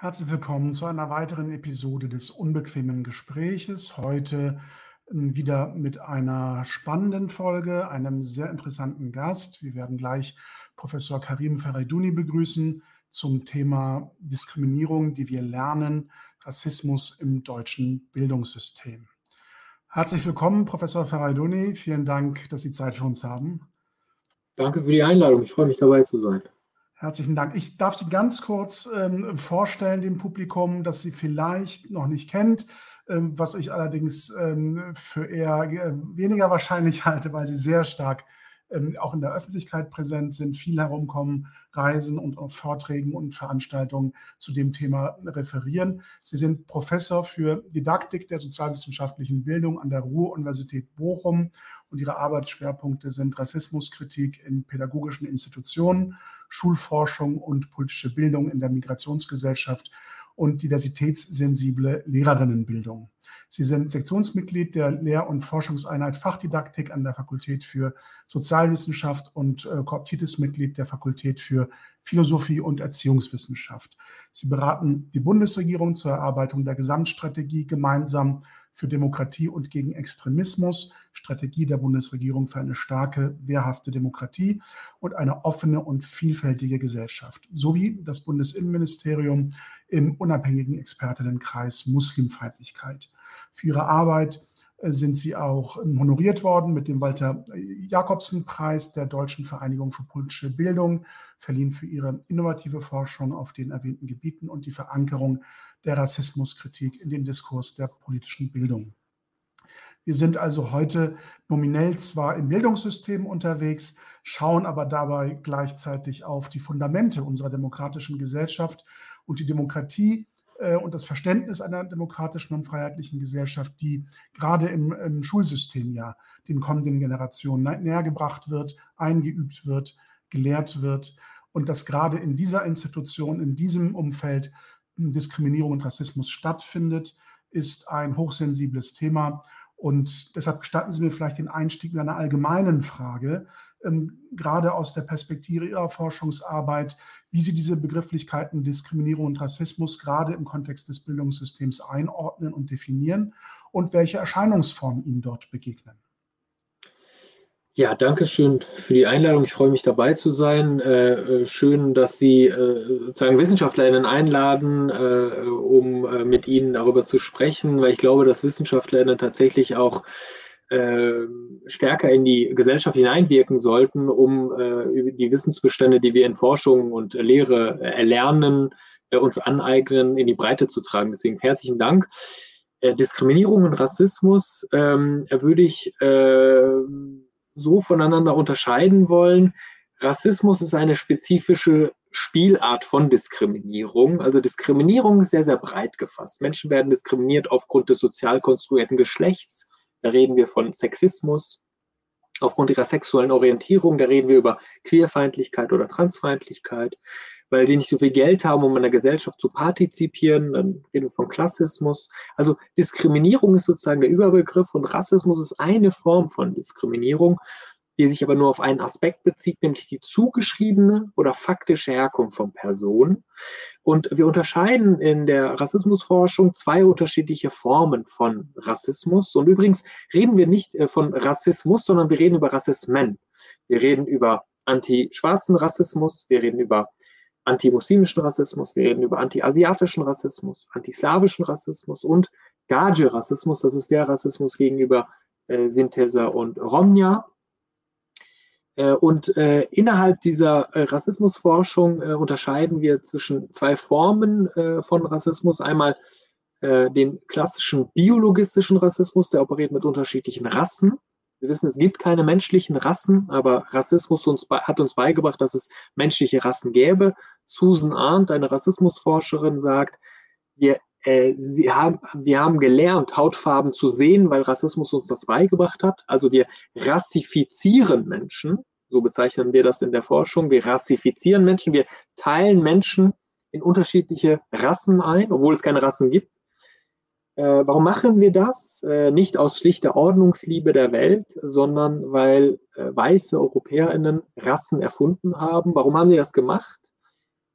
Herzlich willkommen zu einer weiteren Episode des Unbequemen Gespräches. Heute ähm, wieder mit einer spannenden Folge, einem sehr interessanten Gast. Wir werden gleich Professor Karim Ferraiduni begrüßen zum Thema Diskriminierung, die wir lernen, Rassismus im deutschen Bildungssystem. Herzlich willkommen, Professor Ferraiduni. Vielen Dank, dass Sie Zeit für uns haben. Danke für die Einladung. Ich freue mich dabei zu sein. Herzlichen Dank. Ich darf Sie ganz kurz ähm, vorstellen dem Publikum, das Sie vielleicht noch nicht kennt, ähm, was ich allerdings ähm, für eher äh, weniger wahrscheinlich halte, weil Sie sehr stark ähm, auch in der Öffentlichkeit präsent sind, viel herumkommen, reisen und auf Vorträgen und Veranstaltungen zu dem Thema referieren. Sie sind Professor für Didaktik der sozialwissenschaftlichen Bildung an der Ruhr-Universität Bochum und Ihre Arbeitsschwerpunkte sind Rassismuskritik in pädagogischen Institutionen Schulforschung und politische Bildung in der Migrationsgesellschaft und diversitätssensible Lehrerinnenbildung. Sie sind Sektionsmitglied der Lehr- und Forschungseinheit Fachdidaktik an der Fakultät für Sozialwissenschaft und äh, Kooptitis-Mitglied der Fakultät für Philosophie und Erziehungswissenschaft. Sie beraten die Bundesregierung zur Erarbeitung der Gesamtstrategie gemeinsam für Demokratie und gegen Extremismus, Strategie der Bundesregierung für eine starke, wehrhafte Demokratie und eine offene und vielfältige Gesellschaft, sowie das Bundesinnenministerium im unabhängigen Expertinnenkreis Muslimfeindlichkeit. Für ihre Arbeit äh, sind sie auch ähm, honoriert worden mit dem Walter Jakobsen Preis der Deutschen Vereinigung für politische Bildung, verliehen für ihre innovative Forschung auf den erwähnten Gebieten und die Verankerung der Rassismuskritik in den Diskurs der politischen Bildung. Wir sind also heute nominell zwar im Bildungssystem unterwegs, schauen aber dabei gleichzeitig auf die Fundamente unserer demokratischen Gesellschaft und die Demokratie äh, und das Verständnis einer demokratischen und freiheitlichen Gesellschaft, die gerade im, im Schulsystem ja den kommenden Generationen nähergebracht wird, eingeübt wird, gelehrt wird und dass gerade in dieser Institution, in diesem Umfeld Diskriminierung und Rassismus stattfindet, ist ein hochsensibles Thema. Und deshalb gestatten Sie mir vielleicht den Einstieg mit einer allgemeinen Frage, ähm, gerade aus der Perspektive Ihrer Forschungsarbeit, wie Sie diese Begrifflichkeiten Diskriminierung und Rassismus gerade im Kontext des Bildungssystems einordnen und definieren und welche Erscheinungsformen Ihnen dort begegnen. Ja, danke schön für die Einladung. Ich freue mich dabei zu sein. Äh, äh schön, dass Sie äh, sozusagen WissenschaftlerInnen einladen, um mit Ihnen darüber zu sprechen, weil ich glaube, dass WissenschaftlerInnen tatsächlich auch stärker in die Gesellschaft hineinwirken sollten, um die Wissensbestände, die wir in Forschung und Lehre erlernen, uns aneignen, in die Breite zu tragen. Deswegen herzlichen Dank. Diskriminierung und Rassismus ähm, würde ich so voneinander unterscheiden wollen. Rassismus ist eine spezifische Spielart von Diskriminierung. Also Diskriminierung ist sehr, sehr breit gefasst. Menschen werden diskriminiert aufgrund des sozial konstruierten Geschlechts. Da reden wir von Sexismus. Aufgrund ihrer sexuellen Orientierung, da reden wir über Queerfeindlichkeit oder Transfeindlichkeit weil sie nicht so viel Geld haben, um in der Gesellschaft zu partizipieren. Dann reden wir von Klassismus. Also Diskriminierung ist sozusagen der Überbegriff und Rassismus ist eine Form von Diskriminierung, die sich aber nur auf einen Aspekt bezieht, nämlich die zugeschriebene oder faktische Herkunft von Personen. Und wir unterscheiden in der Rassismusforschung zwei unterschiedliche Formen von Rassismus. Und übrigens reden wir nicht äh, von Rassismus, sondern wir reden über Rassismen. Wir reden über anti-schwarzen Rassismus, wir reden über antimuslimischen Rassismus, wir reden über anti-asiatischen Rassismus, antislawischen Rassismus und Gage-Rassismus, das ist der Rassismus gegenüber äh, Sinteser und Romnia. Äh, und äh, innerhalb dieser äh, Rassismusforschung äh, unterscheiden wir zwischen zwei Formen äh, von Rassismus. Einmal den klassischen biologistischen Rassismus, der operiert mit unterschiedlichen Rassen. Wir wissen, es gibt keine menschlichen Rassen, aber Rassismus uns, hat uns beigebracht, dass es menschliche Rassen gäbe. Susan Arndt, eine Rassismusforscherin, sagt, wir, äh, haben, wir haben gelernt, Hautfarben zu sehen, weil Rassismus uns das beigebracht hat. Also wir rassifizieren Menschen, so bezeichnen wir das in der Forschung. Wir rassifizieren Menschen, wir teilen Menschen in unterschiedliche Rassen ein, obwohl es keine Rassen gibt. Äh, warum machen wir das? Äh, nicht aus schlichter Ordnungsliebe der Welt, sondern weil äh, weiße EuropäerInnen Rassen erfunden haben. Warum haben sie das gemacht?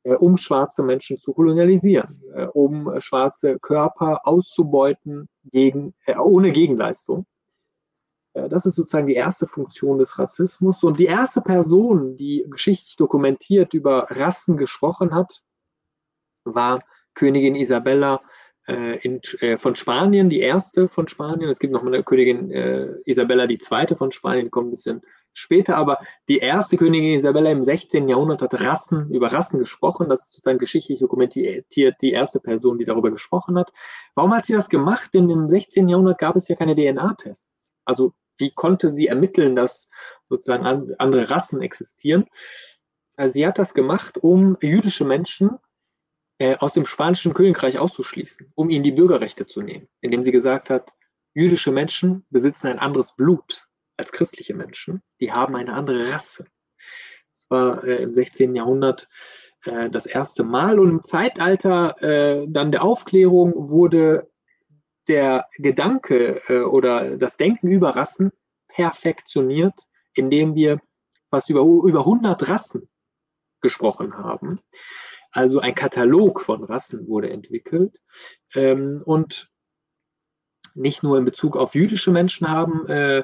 äh, um schwarze Menschen zu kolonialisieren, äh, um schwarze Körper auszubeuten gegen, äh, ohne Gegenleistung. Das ist sozusagen die erste Funktion des Rassismus. Und die erste Person, die geschichtlich dokumentiert über Rassen gesprochen hat, war Königin Isabella in, äh, von Spanien, die erste von Spanien. Es gibt noch eine Königin äh, Isabella die zweite von Spanien, die kommt ein bisschen später, aber die erste Königin Isabella im 16. Jahrhundert hat Rassen, über Rassen gesprochen. Das ist sozusagen geschichtlich dokumentiert die erste Person, die darüber gesprochen hat. Warum hat sie das gemacht? Denn im 16. Jahrhundert gab es ja keine DNA-Tests. Also wie konnte sie ermitteln, dass sozusagen andere Rassen existieren? Also sie hat das gemacht, um jüdische Menschen äh, aus dem spanischen Königreich auszuschließen, um ihnen die Bürgerrechte zu nehmen, indem sie gesagt hat, jüdische Menschen besitzen ein anderes Blut als christliche Menschen, die haben eine andere Rasse. Das war äh, im 16. Jahrhundert äh, das erste Mal und im Zeitalter äh, dann der Aufklärung wurde der Gedanke äh, oder das Denken über Rassen perfektioniert, indem wir fast über, über 100 Rassen gesprochen haben. Also ein Katalog von Rassen wurde entwickelt. Ähm, und nicht nur in Bezug auf jüdische Menschen haben äh,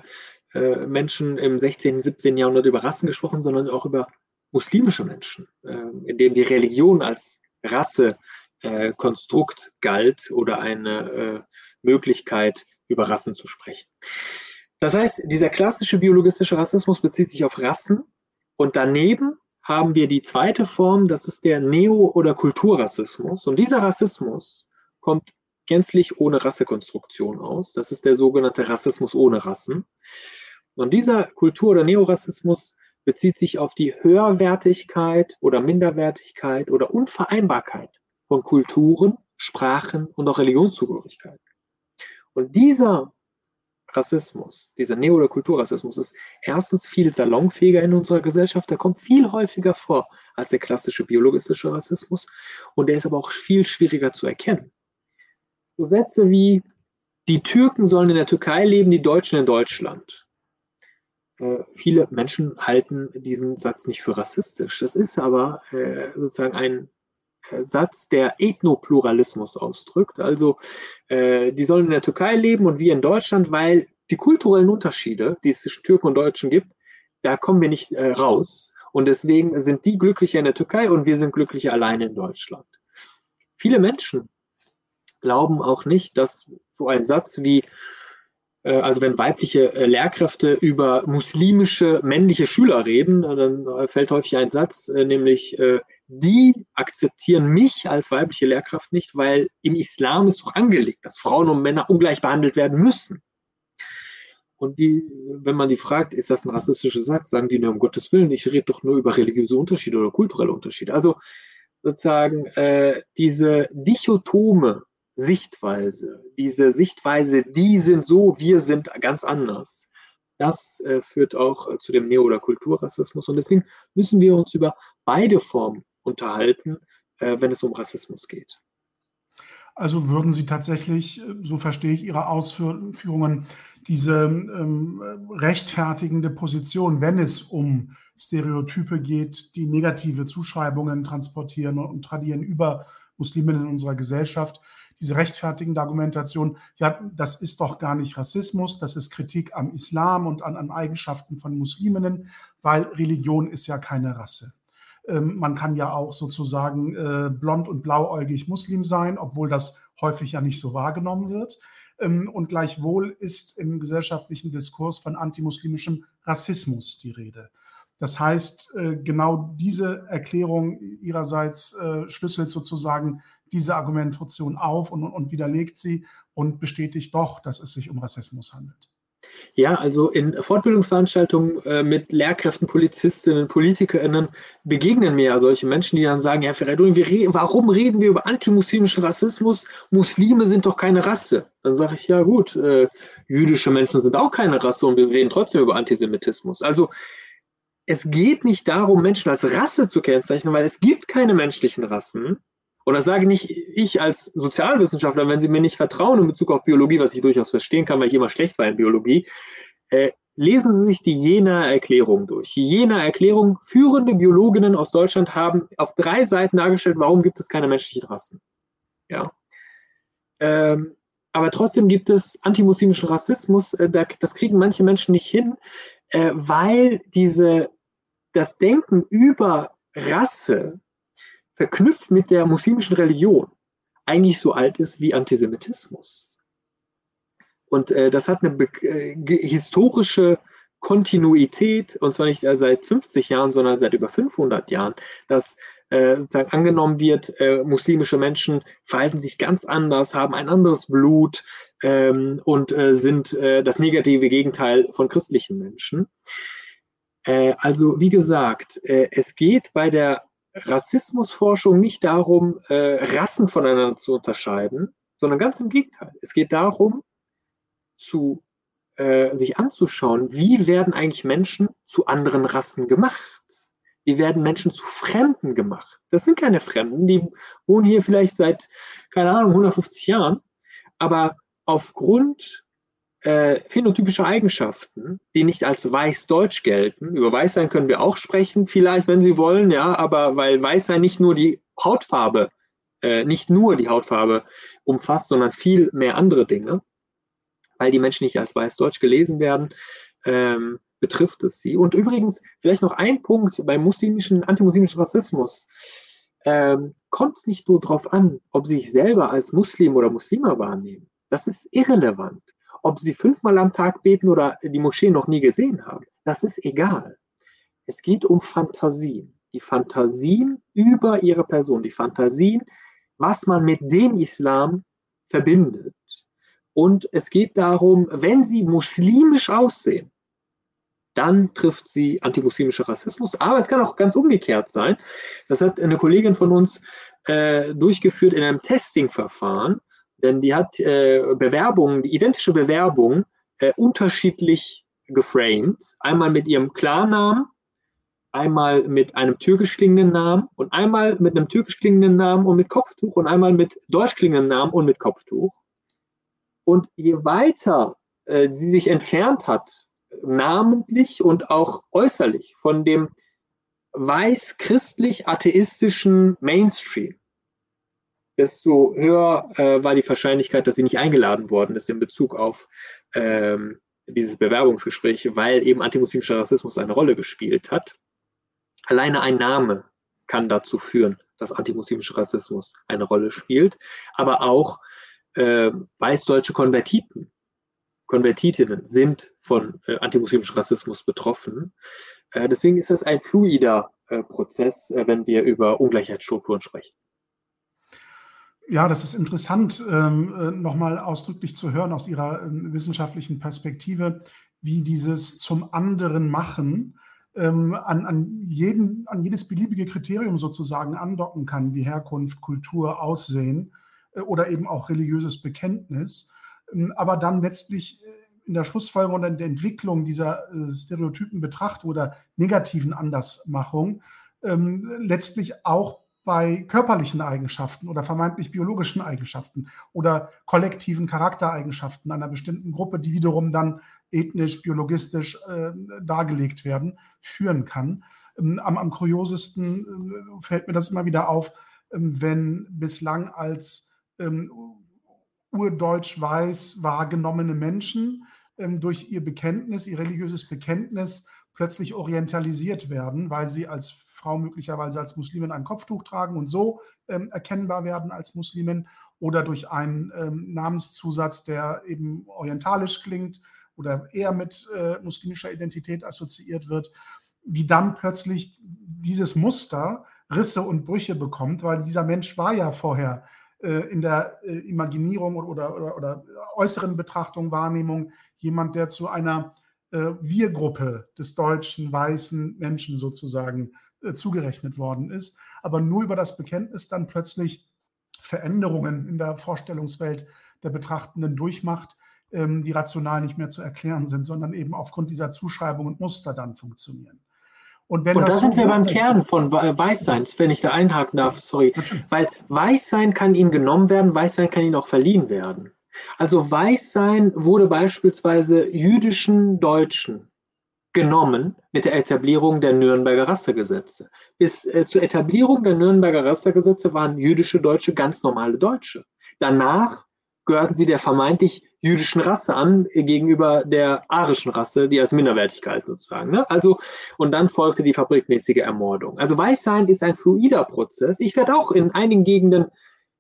äh, Menschen im 16., 17. Jahrhundert über Rassen gesprochen, sondern auch über muslimische Menschen, äh, in denen die Religion als Rassekonstrukt äh, galt oder eine äh, Möglichkeit, über Rassen zu sprechen. Das heißt, dieser klassische biologistische Rassismus bezieht sich auf Rassen und daneben haben wir die zweite Form, das ist der Neo- oder Kulturrassismus. Und dieser Rassismus kommt gänzlich ohne Rassekonstruktion aus. Das ist der sogenannte Rassismus ohne Rassen. Und dieser Kultur- oder Neorassismus bezieht sich auf die Höherwertigkeit oder Minderwertigkeit oder Unvereinbarkeit von Kulturen, Sprachen und auch Religionszugehörigkeit. Und dieser Rassismus, dieser Neo- oder Kulturrassismus ist erstens viel salonfähiger in unserer Gesellschaft, der kommt viel häufiger vor als der klassische biologistische Rassismus und der ist aber auch viel schwieriger zu erkennen. So Sätze wie, die Türken sollen in der Türkei leben, die Deutschen in Deutschland. Äh, viele Menschen halten diesen Satz nicht für rassistisch. Das ist aber äh, sozusagen ein Satz, der Ethnopluralismus ausdrückt. Also äh, die sollen in der Türkei leben und wir in Deutschland, weil die kulturellen Unterschiede, die es zwischen Türken und Deutschen gibt, da kommen wir nicht äh, raus. Und deswegen sind die glücklicher in der Türkei und wir sind glücklicher alleine in Deutschland. Viele Menschen glauben auch nicht, dass so ein Satz wie, äh, also wenn weibliche äh, Lehrkräfte über muslimische männliche Schüler reden, dann äh, fällt häufig ein Satz, nämlich die akzeptieren mich als weibliche Lehrkraft nicht, weil im Islam ist doch angelegt, dass Frauen und Männer ungleich behandelt werden müssen. Und die, wenn man die fragt, ist das ein rassistischer Satz, sagen die, nur um Gottes Willen, ich rede doch nur über religiöse Unterschiede oder kulturelle Unterschiede. Also sozusagen äh, diese dichotome Sichtweise, diese Sichtweise, die sind so, wir sind ganz anders. Das äh, führt auch äh, zu dem Neo- oder Kulturrassismus. Und deswegen müssen wir uns über beide Formen unterhalten, äh, wenn es um Rassismus geht. Also würden Sie tatsächlich, äh, so verstehe ich Ihre Ausführungen, diese ähm, rechtfertigende Position, wenn es um Stereotype geht, die negative Zuschreibungen transportieren und tradieren über Musliminnen in unserer Gesellschaft, diese rechtfertigende Argumentation, ja, das ist doch gar nicht Rassismus, das ist Kritik am Islam und an, an Eigenschaften von Musliminnen, weil Religion ist ja keine Rasse. Ähm, man kann ja auch sozusagen äh, blond und blauäugig Muslim sein, obwohl das häufig ja nicht so wahrgenommen wird. Ähm, und gleichwohl ist im gesellschaftlichen Diskurs von antimuslimischem Rassismus die Rede. Das heißt, äh, genau diese Erklärung ihrerseits äh, schlüsselt sozusagen diese Argumentation auf und, und widerlegt sie und bestätigt doch, dass es sich um Rassismus handelt. Ja, also in Fortbildungsveranstaltungen äh, mit Lehrkräften, Polizistinnen, PolitikerInnen begegnen mir ja solche Menschen, die dann sagen, Herr Ferreidun, re warum reden wir über antimuslimischen Rassismus? Muslime sind doch keine Rasse. Dann sage ich, ja gut, äh, jüdische Menschen sind auch keine Rasse und wir reden trotzdem über Antisemitismus. Also es geht nicht darum, Menschen als Rasse zu kennzeichnen, weil es gibt keine menschlichen Rassen. Und das sage nicht ich als Sozialwissenschaftler, wenn Sie mir nicht vertrauen in Bezug auf Biologie, was ich durchaus verstehen kann, weil ich immer schlecht war in Biologie. Äh, lesen Sie sich die Jena-Erklärung durch. Die Jena-Erklärung, führende Biologinnen aus Deutschland haben auf drei Seiten dargestellt, warum gibt es keine menschlichen Rassen. Ja. Ähm, aber trotzdem gibt es antimuslimischen Rassismus. Äh, das kriegen manche Menschen nicht hin, äh, weil diese, das Denken über Rasse verknüpft mit der muslimischen Religion eigentlich so alt ist wie Antisemitismus. Und äh, das hat eine äh, historische Kontinuität, und zwar nicht seit 50 Jahren, sondern seit über 500 Jahren, dass äh, sozusagen angenommen wird, äh, muslimische Menschen verhalten sich ganz anders, haben ein anderes Blut ähm, und äh, sind äh, das negative Gegenteil von christlichen Menschen. Also wie gesagt, es geht bei der Rassismusforschung nicht darum, Rassen voneinander zu unterscheiden, sondern ganz im Gegenteil. Es geht darum, zu, äh, sich anzuschauen, wie werden eigentlich Menschen zu anderen Rassen gemacht? Wie werden Menschen zu Fremden gemacht? Das sind keine Fremden, die wohnen hier vielleicht seit, keine Ahnung, 150 Jahren, aber aufgrund äh, phänotypischer Eigenschaften, die nicht als weiß-deutsch gelten. Über Weißsein können wir auch sprechen, vielleicht, wenn Sie wollen, ja, aber weil Weißsein nicht nur die Hautfarbe, äh, nicht nur die Hautfarbe umfasst, sondern viel mehr andere Dinge weil die Menschen nicht als weiß-deutsch gelesen werden, ähm, betrifft es sie. Und übrigens, vielleicht noch ein Punkt beim muslimischen, antimuslimischen Rassismus. Ähm, kommt es nicht nur darauf an, ob sie sich selber als Muslim oder Muslima wahrnehmen. Das ist irrelevant. Ob sie fünfmal am Tag beten oder die Moschee noch nie gesehen haben, das ist egal. Es geht um Fantasien. Die Fantasien über ihre Person, die Fantasien, was man mit dem Islam verbindet. Und es geht darum, wenn sie muslimisch aussehen, dann trifft sie antimuslimischer Rassismus. Aber es kann auch ganz umgekehrt sein. Das hat eine Kollegin von uns äh, durchgeführt in einem Testing-Verfahren, denn die hat äh, Bewerbungen, die identische Bewerbung äh, unterschiedlich geframed. Einmal mit ihrem Klarnamen, einmal mit einem türkisch klingenden Namen und einmal mit einem türkisch klingenden Namen und mit Kopftuch und einmal mit deutsch klingenden Namen und mit Kopftuch. Und je weiter äh, sie sich entfernt hat, namentlich und auch äußerlich von dem weiß-christlich-atheistischen Mainstream, desto höher äh, war die Wahrscheinlichkeit, dass sie nicht eingeladen worden ist in Bezug auf ähm, dieses Bewerbungsgespräch, weil eben antimuslimischer Rassismus eine Rolle gespielt hat. Alleine ein Name kann dazu führen, dass antimuslimischer Rassismus eine Rolle spielt, aber auch äh, weißdeutsche Konvertiten, Konvertitinnen sind von äh, antimuslimischem Rassismus betroffen. Äh, deswegen ist das ein fluider äh, Prozess, äh, wenn wir über Ungleichheitsstrukturen sprechen. Ja, das ist interessant, ähm, äh, nochmal ausdrücklich zu hören aus Ihrer ähm, wissenschaftlichen Perspektive, wie dieses zum anderen machen ähm, an, an, jeden, an jedes beliebige Kriterium sozusagen andocken kann, wie Herkunft, Kultur, Aussehen äh, oder eben auch religiöses Bekenntnis, ähm, aber dann letztlich äh, in der Schlussfolgerung und in der Entwicklung dieser äh, stereotypen Betrachtung oder negativen Andersmachung ähm, letztlich auch bei körperlichen Eigenschaften oder vermeintlich biologischen Eigenschaften oder kollektiven Charaktereigenschaften einer bestimmten Gruppe, die wiederum dann ethnisch, biologistisch äh, dargelegt werden, führen kann. Ähm, am, am kuriosesten äh, fällt mir das immer wieder auf, ähm, wenn bislang als ähm, urdeutsch-weiß wahrgenommene Menschen ähm, durch ihr Bekenntnis, ihr religiöses Bekenntnis plötzlich orientalisiert werden, weil sie als Frau möglicherweise als Muslimin ein Kopftuch tragen und so ähm, erkennbar werden als Muslimin oder durch einen ähm, Namenszusatz, der eben orientalisch klingt oder eher mit äh, muslimischer Identität assoziiert wird, wie dann plötzlich dieses Muster Risse und Brüche bekommt, weil dieser Mensch war ja vorher äh, in der äh, Imaginierung oder, oder, oder, äußeren Betrachtung, Wahrnehmung jemand, der zu einer äh, Wir-Gruppe des deutschen weißen Menschen sozusagen zugerechnet worden ist, aber nur über das Bekenntnis dann plötzlich Veränderungen in der Vorstellungswelt der Betrachtenden durchmacht, ähm, die rational nicht mehr zu erklären sind, sondern eben aufgrund dieser Zuschreibung und Muster dann funktionieren. Und, wenn und da sind wir beim Kern von Weißsein, wenn ich da einhaken darf, sorry. Weil Weißsein kann ihnen genommen werden, Weißsein kann ihnen auch verliehen werden. Also Weißsein wurde beispielsweise jüdischen Deutschen genommen mit der Etablierung der Nürnberger Rassegesetze. Bis äh, zur Etablierung der Nürnberger Rassegesetze waren jüdische Deutsche ganz normale Deutsche. Danach gehörten sie der vermeintlich jüdischen Rasse an äh, gegenüber der arischen Rasse, die als minderwertig galt sozusagen. Ne? Also und dann folgte die fabrikmäßige Ermordung. Also Weißsein ist ein fluider Prozess. Ich werde auch in einigen Gegenden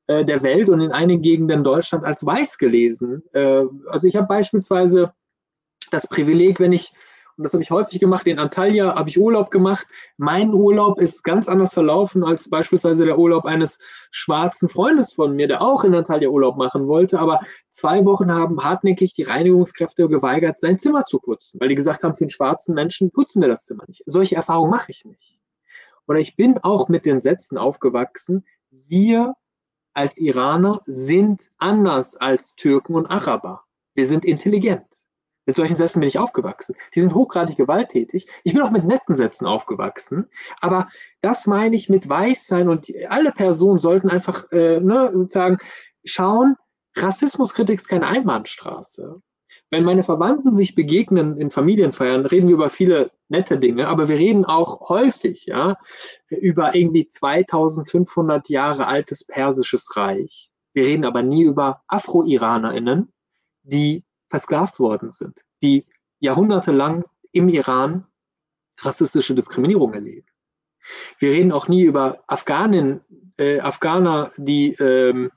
äh, der Welt und in einigen Gegenden Deutschland als weiß gelesen. Äh, also ich habe beispielsweise das Privileg, wenn ich und das habe ich häufig gemacht. In Antalya habe ich Urlaub gemacht. Mein Urlaub ist ganz anders verlaufen als beispielsweise der Urlaub eines schwarzen Freundes von mir, der auch in Antalya Urlaub machen wollte. Aber zwei Wochen haben hartnäckig die Reinigungskräfte geweigert, sein Zimmer zu putzen, weil die gesagt haben, für den schwarzen Menschen putzen wir das Zimmer nicht. Solche Erfahrungen mache ich nicht. Oder ich bin auch mit den Sätzen aufgewachsen, wir als Iraner sind anders als Türken und Araber. Wir sind intelligent. Mit solchen Sätzen bin ich aufgewachsen. Die sind hochgradig gewalttätig. Ich bin auch mit netten Sätzen aufgewachsen. Aber das meine ich mit Weißsein und alle Personen sollten einfach äh, ne, sozusagen schauen, Rassismuskritik ist keine Einbahnstraße. Wenn meine Verwandten sich begegnen in Familienfeiern, reden wir über viele nette Dinge, aber wir reden auch häufig ja, über irgendwie 2500 Jahre altes persisches Reich. Wir reden aber nie über Afro-IranerInnen, die versklavt worden sind, die jahrhundertelang im Iran rassistische Diskriminierung erleben. Wir reden auch nie über Afghanen, äh, Afghaner, die ähm,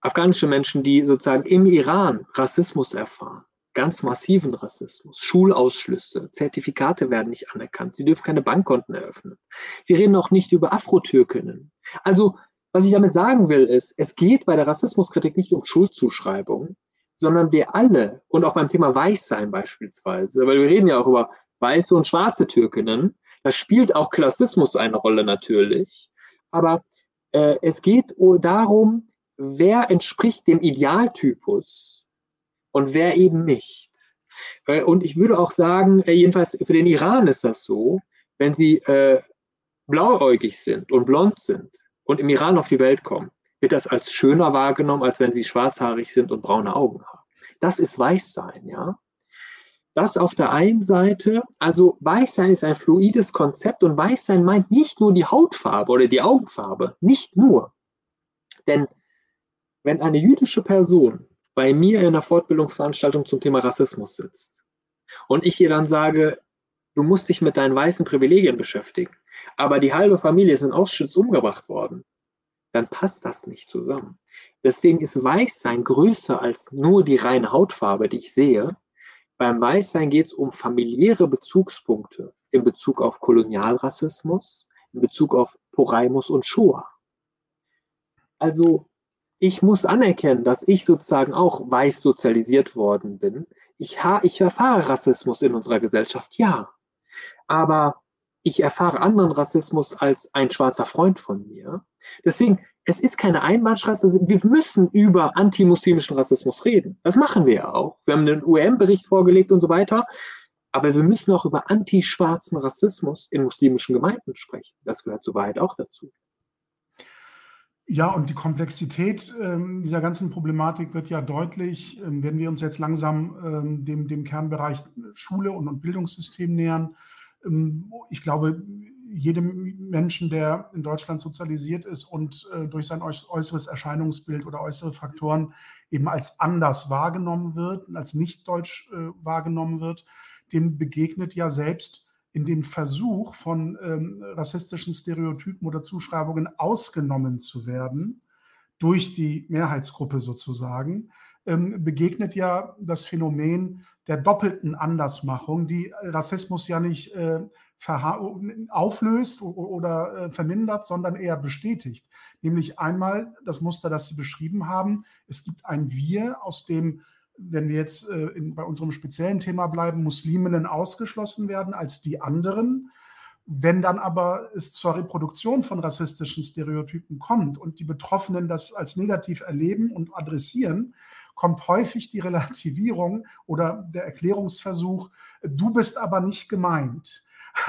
afghanische Menschen, die sozusagen im Iran Rassismus erfahren, ganz massiven Rassismus, Schulausschlüsse, Zertifikate werden nicht anerkannt, sie dürfen keine Bankkonten eröffnen. Wir reden auch nicht über Afrotürkinnen. Also was ich damit sagen will, ist, es geht bei der Rassismuskritik nicht um Schuldzuschreibung, sondern wir alle und auch beim Thema Weißsein beispielsweise, weil wir reden ja auch über weiße und schwarze Türkinnen, da spielt auch Klassismus eine Rolle natürlich, aber äh, es geht darum, wer entspricht dem Idealtypus und wer eben nicht. Äh, und ich würde auch sagen, äh, jedenfalls für den Iran ist das so, wenn sie äh, blauäugig sind und blond sind und im Iran auf die Welt kommen, wird das als schöner wahrgenommen, als wenn sie schwarzhaarig sind und braune Augen haben. Das ist Weißsein, ja. Das auf der einen Seite, also Weißsein ist ein fluides Konzept und Weißsein meint nicht nur die Hautfarbe oder die Augenfarbe, nicht nur. Denn wenn eine jüdische Person bei mir in einer Fortbildungsveranstaltung zum Thema Rassismus sitzt und ich ihr dann sage, du musst dich mit deinen weißen Privilegien beschäftigen, aber die halbe Familie ist in Auschwitz umgebracht worden, dann passt das nicht zusammen. Deswegen ist Weißsein größer als nur die reine Hautfarbe, die ich sehe. Beim Weißsein geht es um familiäre Bezugspunkte in Bezug auf Kolonialrassismus, in Bezug auf Poraimus und Shoah. Also ich muss anerkennen, dass ich sozusagen auch weiß sozialisiert worden bin. Ich, ich erfahre Rassismus in unserer Gesellschaft, ja. Aber ich erfahre anderen Rassismus als ein schwarzer Freund von mir. Deswegen, es ist keine Einbahnstraße. Wir müssen über antimuslimischen Rassismus reden. Das machen wir ja auch. Wir haben einen UM-Bericht vorgelegt und so weiter. Aber wir müssen auch über antischwarzen Rassismus in muslimischen Gemeinden sprechen. Das gehört soweit auch dazu. Ja, und die Komplexität ähm, dieser ganzen Problematik wird ja deutlich, ähm, wenn wir uns jetzt langsam ähm, dem, dem Kernbereich Schule und, und Bildungssystem nähern. Ähm, ich glaube, jedem Menschen, der in Deutschland sozialisiert ist und äh, durch sein äußeres Erscheinungsbild oder äußere Faktoren eben als anders wahrgenommen wird, als nicht deutsch äh, wahrgenommen wird, dem begegnet ja selbst in dem Versuch von ähm, rassistischen Stereotypen oder Zuschreibungen ausgenommen zu werden, durch die Mehrheitsgruppe sozusagen, ähm, begegnet ja das Phänomen der doppelten Andersmachung, die Rassismus ja nicht äh, auflöst oder äh, vermindert, sondern eher bestätigt. Nämlich einmal das Muster, das Sie beschrieben haben. Es gibt ein Wir, aus dem wenn wir jetzt äh, in, bei unserem speziellen Thema bleiben, Musliminnen ausgeschlossen werden als die anderen. Wenn dann aber es zur Reproduktion von rassistischen Stereotypen kommt und die Betroffenen das als negativ erleben und adressieren, kommt häufig die Relativierung oder der Erklärungsversuch, du bist aber nicht gemeint.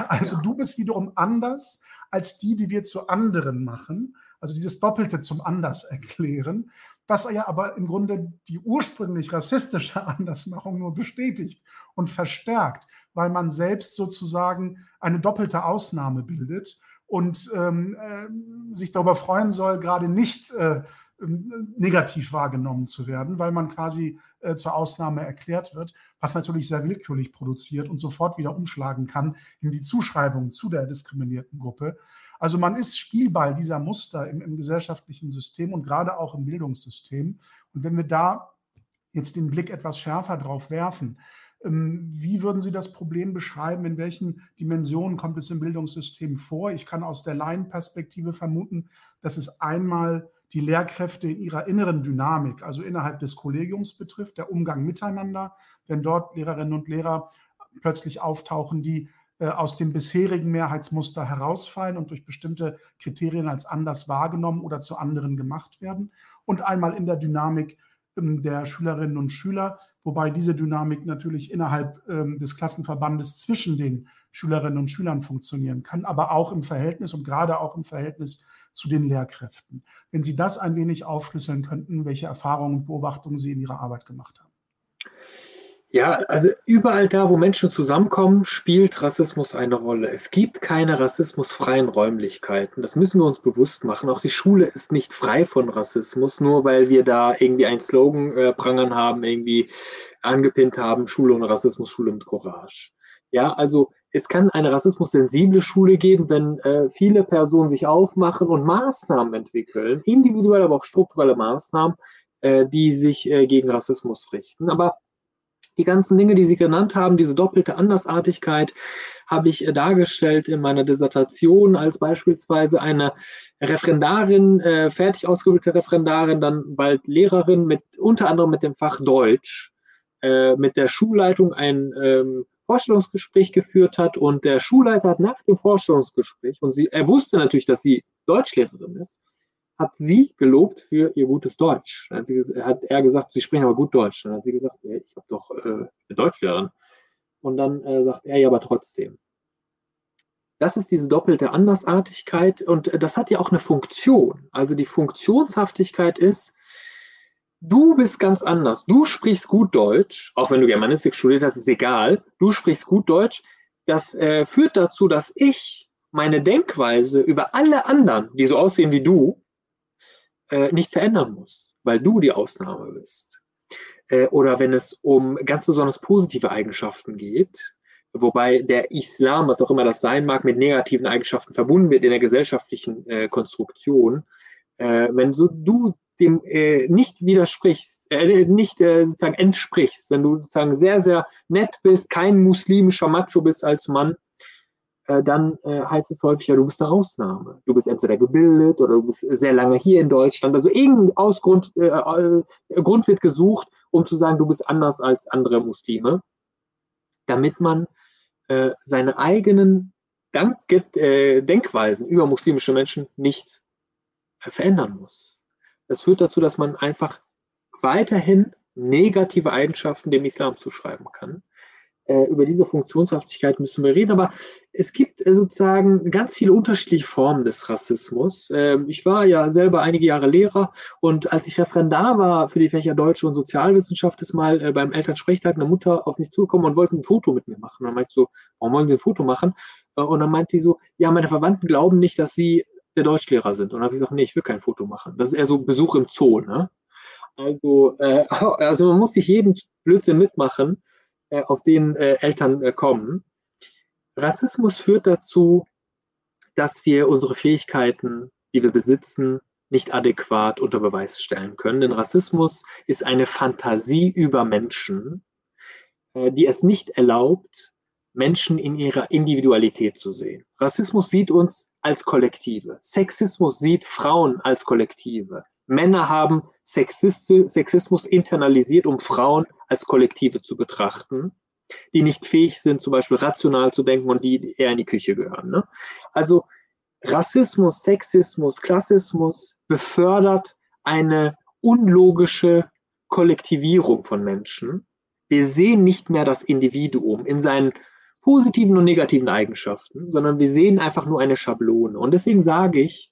Also ja. du bist wiederum anders als die, die wir zu anderen machen. Also dieses Doppelte zum Anders erklären was ja aber im Grunde die ursprünglich rassistische Andersmachung nur bestätigt und verstärkt. weil man selbst sozusagen eine doppelte Ausnahme bildet und ähm, äh, sich darüber freuen soll, gerade nicht äh, negativ wahrgenommen zu werden, weil man quasi äh, zur Ausnahme erklärt wird, was natürlich sehr willkürlich produziert und sofort wieder umschlagen kann in die Zuschreibung zu der diskriminierten Gruppe. Also man ist Spielball dieser Muster im, im gesellschaftlichen System und gerade auch im Bildungssystem. Und wenn wir da jetzt den Blick etwas schärfer drauf werfen, ähm, wie würden Sie das Problem beschreiben? In welchen Dimensionen kommt es im Bildungssystem vor? Ich kann aus der Laienperspektive vermuten, dass es einmal die Lehrkräfte in ihrer inneren Dynamik, also innerhalb des Kollegiums betrifft, der Umgang miteinander, wenn dort Lehrerinnen und Lehrer plötzlich auftauchen, die äh, aus dem bisherigen Mehrheitsmuster herausfallen und durch bestimmte Kriterien als anders wahrgenommen oder zu anderen gemacht werden. Und einmal in der Dynamik ähm, der Schülerinnen und Schüler, wobei diese Dynamik natürlich innerhalb ähm, des Klassenverbandes zwischen den Schülerinnen und Schülern funktionieren kann, aber auch im Verhältnis und gerade auch im Verhältnis zu den Lehrkräften. Wenn Sie das ein wenig aufschlüsseln könnten, welche Erfahrungen und Beobachtungen Sie in Ihrer Arbeit gemacht haben. Ja, also überall da, wo Menschen zusammenkommen, spielt Rassismus eine Rolle. Es gibt keine rassismusfreien Räumlichkeiten. Das müssen wir uns bewusst machen. Auch die Schule ist nicht frei von Rassismus, nur weil wir da irgendwie einen Slogan äh, prangern haben, irgendwie angepinnt haben, Schule ohne Rassismus, Schule mit Courage. Ja, also es kann eine rassismussensible Schule geben, wenn äh, viele Personen sich aufmachen und Maßnahmen entwickeln, individuelle, aber auch strukturelle Maßnahmen, äh, die sich äh, gegen Rassismus richten. Aber die ganzen Dinge, die Sie genannt haben, diese doppelte Andersartigkeit, habe ich äh, dargestellt in meiner Dissertation als beispielsweise eine Referendarin, äh, fertig ausgebildete Referendarin, dann bald Lehrerin mit unter anderem mit dem Fach Deutsch, äh, mit der Schulleitung ein ähm, Vorstellungsgespräch geführt hat und der Schulleiter hat nach dem Vorstellungsgespräch, und sie, er wusste natürlich, dass sie Deutschlehrerin ist, hat sie gelobt für ihr gutes Deutsch. Dann hat, sie, hat er gesagt, sie sprechen aber gut Deutsch. Dann hat sie gesagt, ja, ich habe doch äh, eine Deutschlehrerin. Und dann äh, sagt er ja aber trotzdem. Das ist diese doppelte Andersartigkeit und äh, das hat ja auch eine Funktion. Also die Funktionshaftigkeit ist, du bist ganz anders. Du sprichst gut Deutsch, auch wenn du Germanistik studiert hast, ist egal. Du sprichst gut Deutsch. Das äh, führt dazu, dass ich meine Denkweise über alle anderen, die so aussehen wie du, äh, nicht verändern muss, weil du die Ausnahme bist. Äh, oder wenn es um ganz besonders positive Eigenschaften geht, wobei der Islam, was auch immer das sein mag, mit negativen Eigenschaften verbunden wird in der gesellschaftlichen äh, Konstruktion. Äh, wenn so du dem äh, nicht widersprichst, äh, nicht äh, sozusagen entsprichst, wenn du sozusagen sehr, sehr nett bist, kein muslimischer Macho bist als Mann, äh, dann äh, heißt es häufig, ja, du bist eine Ausnahme. Du bist entweder gebildet oder du bist sehr lange hier in Deutschland. Also irgendein Ausgrund, äh, Grund wird gesucht, um zu sagen, du bist anders als andere Muslime, damit man seine eigenen Dank Denkweisen über muslimische Menschen nicht verändern muss. Das führt dazu, dass man einfach weiterhin negative Eigenschaften dem Islam zuschreiben kann. Äh, über diese Funktionshaftigkeit müssen wir reden, aber es gibt äh, sozusagen ganz viele unterschiedliche Formen des Rassismus. Ähm, ich war ja selber einige Jahre Lehrer und als ich Referendar war für die Fächer Deutsche und Sozialwissenschaft, ist mal äh, beim Elternsprechtag eine Mutter auf mich zugekommen und wollte ein Foto mit mir machen. dann meinte ich so, warum wollen Sie ein Foto machen? Und dann meinte die so, ja, meine Verwandten glauben nicht, dass Sie der Deutschlehrer sind. Und habe ich gesagt, nee, ich will kein Foto machen. Das ist eher so Besuch im Zoo. Ne? Also, äh, also man muss sich jeden Blödsinn mitmachen, äh, auf den äh, Eltern äh, kommen. Rassismus führt dazu, dass wir unsere Fähigkeiten, die wir besitzen, nicht adäquat unter Beweis stellen können. Denn Rassismus ist eine Fantasie über Menschen, äh, die es nicht erlaubt, Menschen in ihrer Individualität zu sehen. Rassismus sieht uns als Kollektive. Sexismus sieht Frauen als Kollektive. Männer haben Sexismus internalisiert, um Frauen als Kollektive zu betrachten, die nicht fähig sind, zum Beispiel rational zu denken und die eher in die Küche gehören. Ne? Also Rassismus, Sexismus, Klassismus befördert eine unlogische Kollektivierung von Menschen. Wir sehen nicht mehr das Individuum in seinen positiven und negativen Eigenschaften, sondern wir sehen einfach nur eine Schablone. Und deswegen sage ich,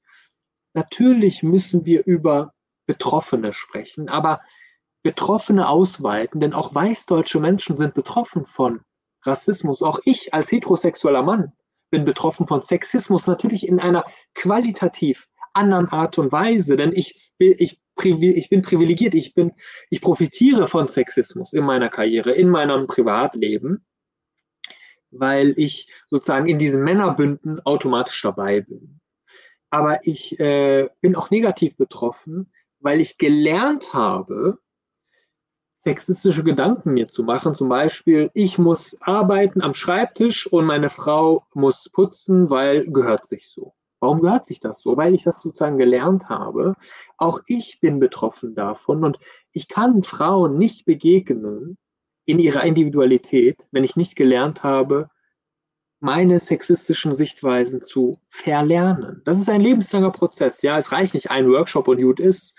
natürlich müssen wir über Betroffene sprechen, aber Betroffene ausweiten, denn auch weißdeutsche Menschen sind betroffen von Rassismus. Auch ich als heterosexueller Mann bin betroffen von Sexismus, natürlich in einer qualitativ anderen Art und Weise, denn ich, ich, ich bin privilegiert, ich, bin, ich profitiere von Sexismus in meiner Karriere, in meinem Privatleben, weil ich sozusagen in diesen Männerbünden automatisch dabei bin. Aber ich äh, bin auch negativ betroffen, weil ich gelernt habe, sexistische Gedanken mir zu machen. Zum Beispiel, ich muss arbeiten am Schreibtisch und meine Frau muss putzen, weil gehört sich so. Warum gehört sich das so? Weil ich das sozusagen gelernt habe. Auch ich bin betroffen davon und ich kann Frauen nicht begegnen in ihrer Individualität, wenn ich nicht gelernt habe, meine sexistischen Sichtweisen zu verlernen. Das ist ein lebenslanger Prozess. Ja, es reicht nicht ein Workshop und gut ist.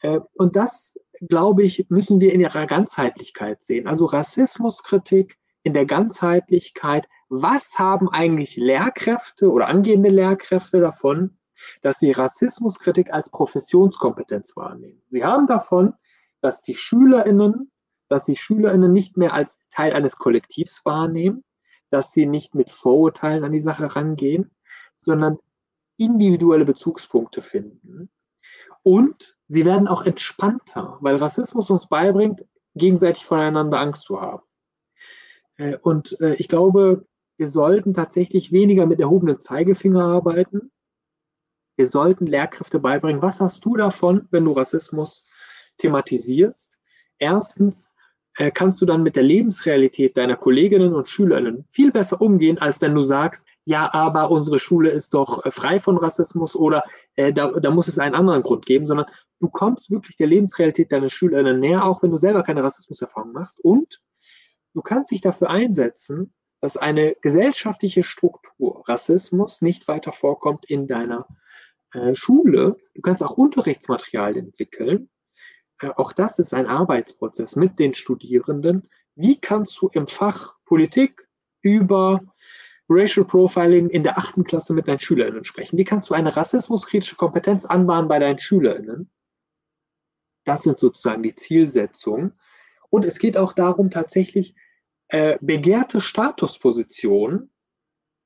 Äh, und das glaube ich, müssen wir in ihrer Ganzheitlichkeit sehen. Also Rassismuskritik in der Ganzheitlichkeit. Was haben eigentlich Lehrkräfte oder angehende Lehrkräfte davon, dass sie Rassismuskritik als Professionskompetenz wahrnehmen? Sie haben davon, dass die SchülerInnen, dass die SchülerInnen nicht mehr als Teil eines Kollektivs wahrnehmen, dass sie nicht mit Vorurteilen an die Sache rangehen, sondern individuelle Bezugspunkte finden und sie werden auch entspannter, weil Rassismus uns beibringt, gegenseitig voneinander Angst zu haben. Äh, und äh, ich glaube, wir sollten tatsächlich weniger mit erhobenem Zeigefinger arbeiten. Wir sollten Lehrkräfte beibringen, was hast du davon, wenn du Rassismus thematisierst? Erstens, äh, kannst du dann mit der Lebensrealität deiner Kolleginnen und Schülerinnen viel besser umgehen, als wenn du sagst, ja, aber unsere Schule ist doch äh, frei von Rassismus oder äh, da, da muss es einen anderen Grund geben, sondern du kommst wirklich der Lebensrealität deiner Schülerinnen näher, auch wenn du selber keine Rassismuserfahrung machst und du kannst dich dafür einsetzen, dass eine gesellschaftliche Struktur, Rassismus, nicht weiter vorkommt in deiner äh, Schule. Du kannst auch Unterrichtsmaterialien entwickeln, auch das ist ein Arbeitsprozess mit den Studierenden. Wie kannst du im Fach Politik über Racial Profiling in der achten Klasse mit deinen SchülerInnen sprechen? Wie kannst du eine rassismuskritische Kompetenz anbahnen bei deinen SchülerInnen? Das sind sozusagen die Zielsetzungen. Und es geht auch darum, tatsächlich äh, begehrte Statuspositionen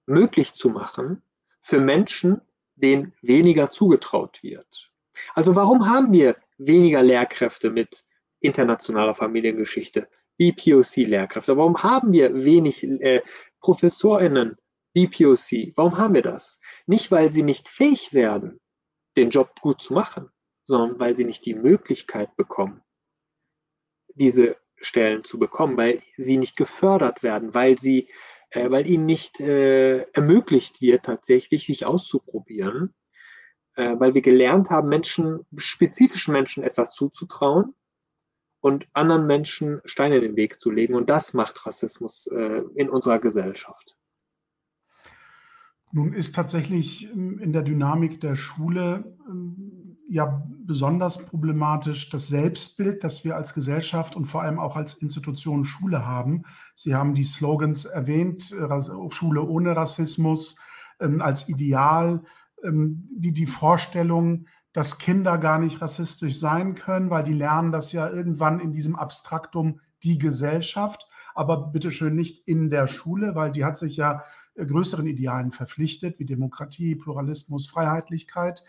möglich zu machen für Menschen, denen weniger zugetraut wird. Also warum haben wir weniger Lehrkräfte mit internationaler Familiengeschichte, BPOC-Lehrkräfte? Warum haben wir wenig äh, ProfessorInnen BPOC? Warum haben wir das? Nicht, weil sie nicht fähig werden, den Job gut zu machen, sondern weil sie nicht die Möglichkeit bekommen, diese Stellen zu bekommen, weil sie nicht gefördert werden, weil sie, äh, weil ihnen nicht äh, ermöglicht wird, tatsächlich sich auszuprobieren äh, weil wir gelernt haben, Menschen, spezifischen Menschen etwas zuzutrauen und anderen Menschen Steine in den Weg zu legen. Und das macht Rassismus äh, in unserer Gesellschaft. Nun ist tatsächlich ähm, in der Dynamik der Schule ähm, ja besonders problematisch das Selbstbild, das wir als Gesellschaft und vor allem auch als Institution Schule haben. Sie haben die Slogans erwähnt, Schule ohne Rassismus ähm, als Ideal, die, die Vorstellung, dass Kinder gar nicht rassistisch sein können, weil die lernen das ja irgendwann in diesem Abstraktum die Gesellschaft, aber bitteschön nicht in der Schule, weil die hat sich ja äh, größeren Idealen verpflichtet, wie Demokratie, Pluralismus, Freiheitlichkeit.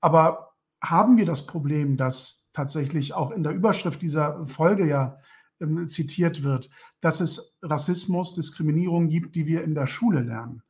Aber haben wir das Problem, dass tatsächlich auch in der Überschrift dieser Folge ja ähm, zitiert wird, dass es Rassismus, Diskriminierung gibt, die wir in der Schule lernen?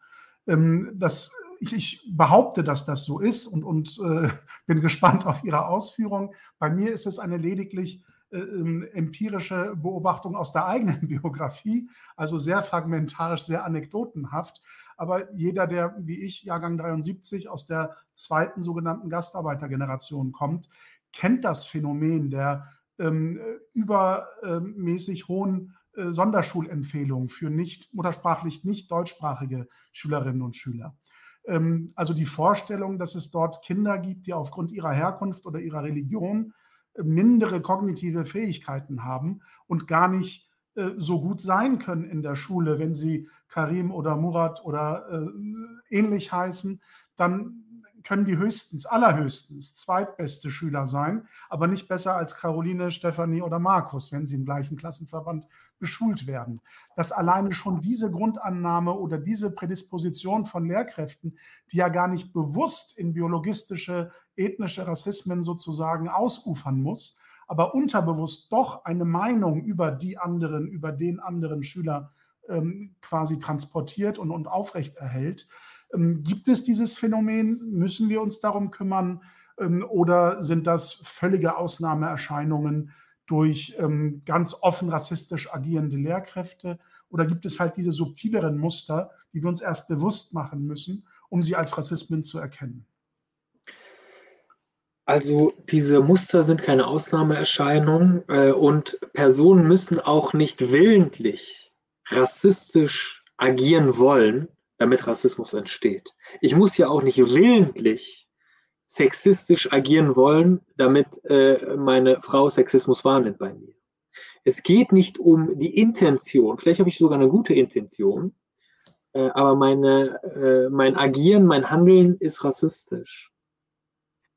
Ähm, das ich, ich, behaupte, dass das so ist und, und äh, bin gespannt auf Ihre Ausführung. Bei mir ist es eine lediglich äh, ähm, empirische Beobachtung aus der eigenen Biografie, also sehr fragmentarisch, sehr anekdotenhaft. Aber jeder, der wie ich, Jahrgang 73, aus der zweiten sogenannten Gastarbeitergeneration kommt, kennt das Phänomen der ähm, übermäßig hohen äh, Sonderschulempfehlungen für nicht muttersprachlich nicht deutschsprachige Schülerinnen und Schüler. Ähm, also die Vorstellung, dass es dort Kinder gibt, die aufgrund ihrer Herkunft oder ihrer Religion äh, mindere kognitive Fähigkeiten haben und gar nicht äh, so gut sein können in der Schule, wenn sie Karim oder Murat oder äh, ähnlich heißen, dann können die höchstens, allerhöchstens zweitbeste Schüler sein, aber nicht besser als Caroline, Stefanie oder Markus, wenn sie im gleichen Klassenverband beschult werden. Dass alleine schon diese Grundannahme oder diese Prädisposition von Lehrkräften, die ja gar nicht bewusst in biologistische, ethnische Rassismen sozusagen ausufern muss, aber unterbewusst doch eine Meinung über die anderen, über den anderen Schüler ähm, quasi transportiert und, und aufrechterhält. Ähm, gibt es dieses Phänomen? Müssen wir uns darum kümmern? Ähm, oder sind das völlige Ausnahmeerscheinungen durch ähm, ganz offen rassistisch agierende Lehrkräfte? Oder gibt es halt diese subtileren Muster, die wir uns erst bewusst machen müssen, um sie als Rassismen zu erkennen? Also diese Muster sind keine Ausnahmeerscheinung äh, und Personen müssen auch nicht willentlich rassistisch agieren wollen, damit Rassismus entsteht. Ich muss ja auch nicht willentlich sexistisch agieren wollen, damit äh, meine Frau Sexismus wahrnimmt bei mir. Es geht nicht um die Intention, vielleicht habe ich sogar eine gute Intention, äh, aber meine, äh, mein Agieren, mein Handeln ist rassistisch.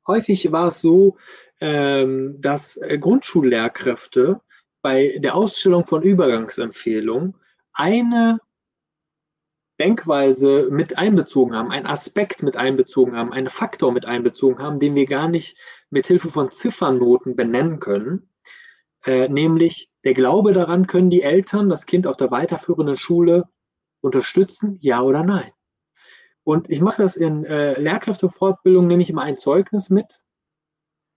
Häufig war es so, ähm, dass äh, Grundschullehrkräfte bei der Ausstellung von Übergangsempfehlungen eine Denkweise mit einbezogen haben, einen Aspekt mit einbezogen haben, einen Faktor mit einbezogen haben, den wir gar nicht mit Hilfe von Ziffernoten benennen können, äh, nämlich der Glaube daran, können die Eltern das Kind auf der weiterführenden Schule unterstützen, ja oder nein. Und ich mache das in äh, Lehrkräftefortbildung, nehme ich immer ein Zeugnis mit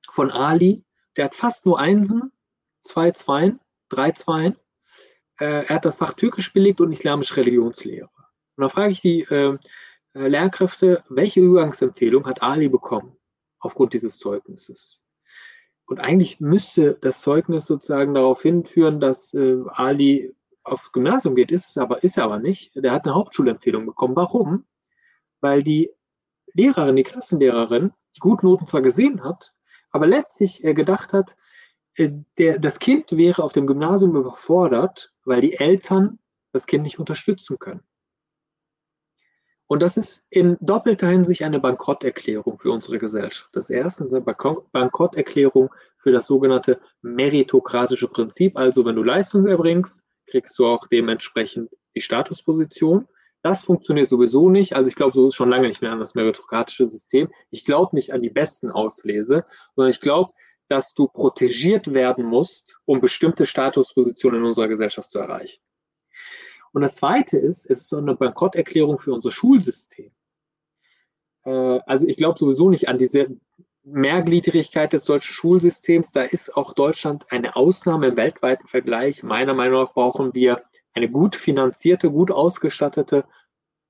von Ali. Der hat fast nur Einsen, zwei Zweien, drei Zweien. Äh, er hat das Fach Türkisch belegt und islamische Religionslehre. Und dann frage ich die äh, äh, Lehrkräfte, welche Übergangsempfehlung hat Ali bekommen aufgrund dieses Zeugnisses? Und eigentlich müsste das Zeugnis sozusagen darauf hinführen, dass äh, Ali aufs Gymnasium geht, ist es aber, ist er aber nicht. Der hat eine Hauptschulempfehlung bekommen. Warum? weil die Lehrerin, die Klassenlehrerin, die Gutnoten zwar gesehen hat, aber letztlich äh, gedacht hat, äh, der, das Kind wäre auf dem Gymnasium überfordert, weil die Eltern das Kind nicht unterstützen können. Und das ist in doppelter Hinsicht eine Bankrotterklärung für unsere Gesellschaft. Das erste ist eine Bankrotterklärung für das sogenannte meritokratische Prinzip. Also wenn du Leistung erbringst, kriegst du auch dementsprechend die Statusposition. Das funktioniert sowieso nicht. Also ich glaube, so ist schon lange nicht mehr an das meritokratische System. Ich glaube nicht an die besten Auslese, sondern ich glaube, dass du protegiert werden musst, um bestimmte Statuspositionen in unserer Gesellschaft zu erreichen. Und das Zweite ist, es ist so eine Bankrotterklärung für unser Schulsystem. Äh, also ich glaube sowieso nicht an diese Mehrgliedrigkeit des deutschen Schulsystems. Da ist auch Deutschland eine Ausnahme im weltweiten Vergleich. Meiner Meinung nach brauchen wir eine gut finanzierte, gut ausgestattete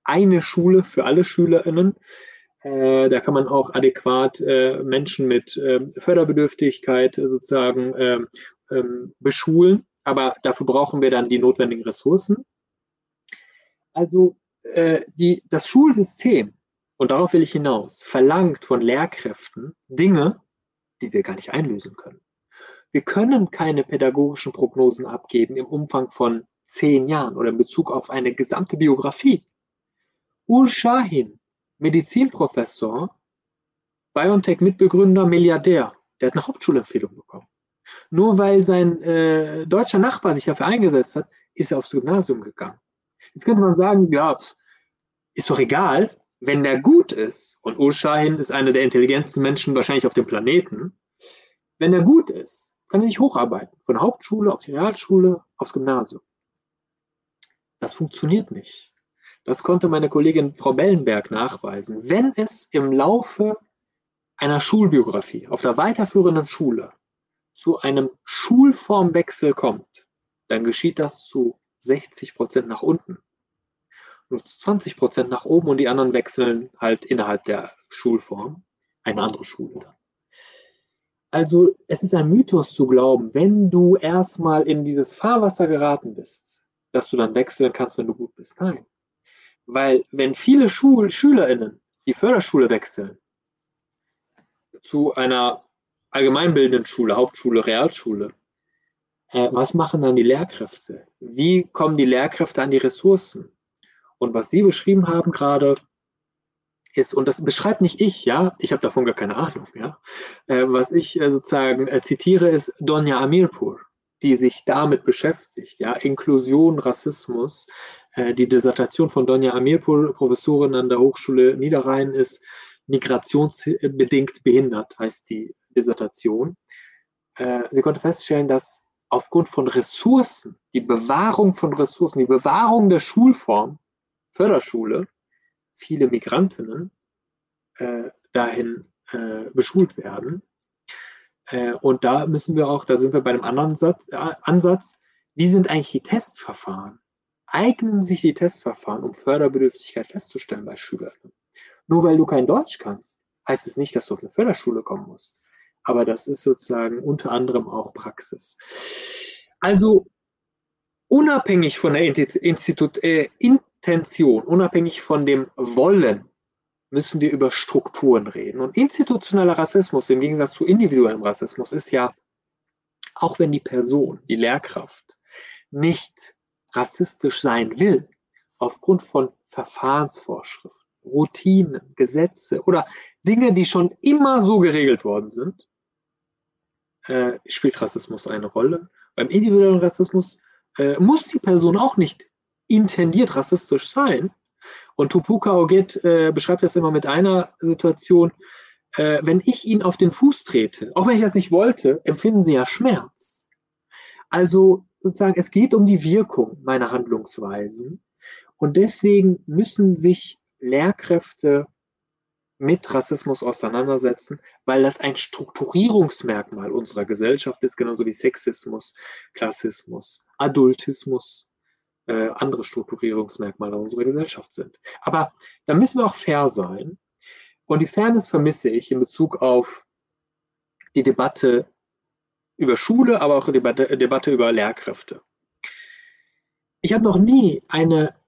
eine Schule für alle SchülerInnen. Äh, da kann man auch adäquat äh, Menschen mit äh, Förderbedürftigkeit sozusagen ähm, ähm, beschulen. Aber dafür brauchen wir dann die notwendigen Ressourcen. Also äh, die, das Schulsystem, und darauf will ich hinaus, verlangt von Lehrkräften Dinge, die wir gar nicht einlösen können. Wir können keine pädagogischen Prognosen abgeben im Umfang von zehn Jahren oder in Bezug auf eine gesamte Biografie. Ur Shahin, Medizinprofessor, BioNTech-Mitbegründer, Milliardär, der hat eine Hauptschulempfehlung bekommen. Nur weil sein äh, deutscher Nachbar sich dafür eingesetzt hat, ist er aufs Gymnasium gegangen. Jetzt könnte man sagen, ja, ist doch egal, wenn der gut ist, und Ur Shahin ist einer der intelligentesten Menschen wahrscheinlich auf dem Planeten, wenn er gut ist, kann er sich hocharbeiten, von Hauptschule auf die Realschule, aufs Gymnasium. Das funktioniert nicht. Das konnte meine Kollegin Frau Bellenberg nachweisen. Wenn es im Laufe einer Schulbiografie auf der weiterführenden Schule zu einem Schulformwechsel kommt, dann geschieht das zu 60 Prozent nach unten. Nur zu 20 Prozent nach oben und die anderen wechseln halt innerhalb der Schulform eine andere Schule dann. Also es ist ein Mythos zu glauben, wenn du erstmal in dieses Fahrwasser geraten bist, dass du dann wechseln kannst, wenn du gut bist. Nein. Weil wenn viele Schul SchülerInnen die Förderschule wechseln zu einer allgemeinbildenden Schule, Hauptschule, Realschule, äh, was machen dann die Lehrkräfte? Wie kommen die Lehrkräfte an die Ressourcen? Und was Sie beschrieben haben gerade, ist, und das beschreibt nicht ich, ja, ich habe davon gar keine Ahnung, ja, äh, was ich äh, sozusagen äh, zitiere, ist Donja Amirpur, die sich damit beschäftigt, ja, Inklusion, Rassismus. Äh, die Dissertation von Donja Amirpur, Professorin an der Hochschule Niederrhein, ist migrationsbedingt behindert, heißt die Dissertation. Äh, sie konnte feststellen, dass aufgrund von Ressourcen, die Bewahrung von Ressourcen, die Bewahrung der Schulform, Förderschule, viele Migrantinnen äh, dahin äh, beschult werden. Äh, und da müssen wir auch, da sind wir bei einem anderen Satz, äh, Ansatz, wie sind eigentlich die Testverfahren? Eignen sich die Testverfahren, um Förderbedürftigkeit festzustellen bei Schülern? Nur weil du kein Deutsch kannst, heißt es nicht, dass du auf eine Förderschule kommen musst. Aber das ist sozusagen unter anderem auch Praxis. Also unabhängig von der Institut, äh, Intention, unabhängig von dem Wollen, müssen wir über Strukturen reden. Und institutioneller Rassismus im Gegensatz zu individuellem Rassismus ist ja, auch wenn die Person, die Lehrkraft, nicht rassistisch sein will, aufgrund von Verfahrensvorschriften, Routinen, Gesetze oder Dinge, die schon immer so geregelt worden sind, äh, spielt Rassismus eine Rolle. Beim individuellen Rassismus äh, muss die Person auch nicht intendiert rassistisch sein. Und Tupuka Oget äh, beschreibt das immer mit einer Situation, äh, wenn ich ihn auf den Fuß trete, auch wenn ich das nicht wollte, empfinden sie ja Schmerz. Also sozusagen, es geht um die Wirkung meiner Handlungsweisen. Und deswegen müssen sich Lehrkräfte mit Rassismus auseinandersetzen, weil das ein Strukturierungsmerkmal unserer Gesellschaft ist, genauso wie Sexismus, Klassismus, Adultismus, äh, andere Strukturierungsmerkmale unserer Gesellschaft sind. Aber da müssen wir auch fair sein. Und die Fairness vermisse ich in Bezug auf die Debatte über Schule, aber auch die Debatte, Debatte über Lehrkräfte. Ich habe noch nie eine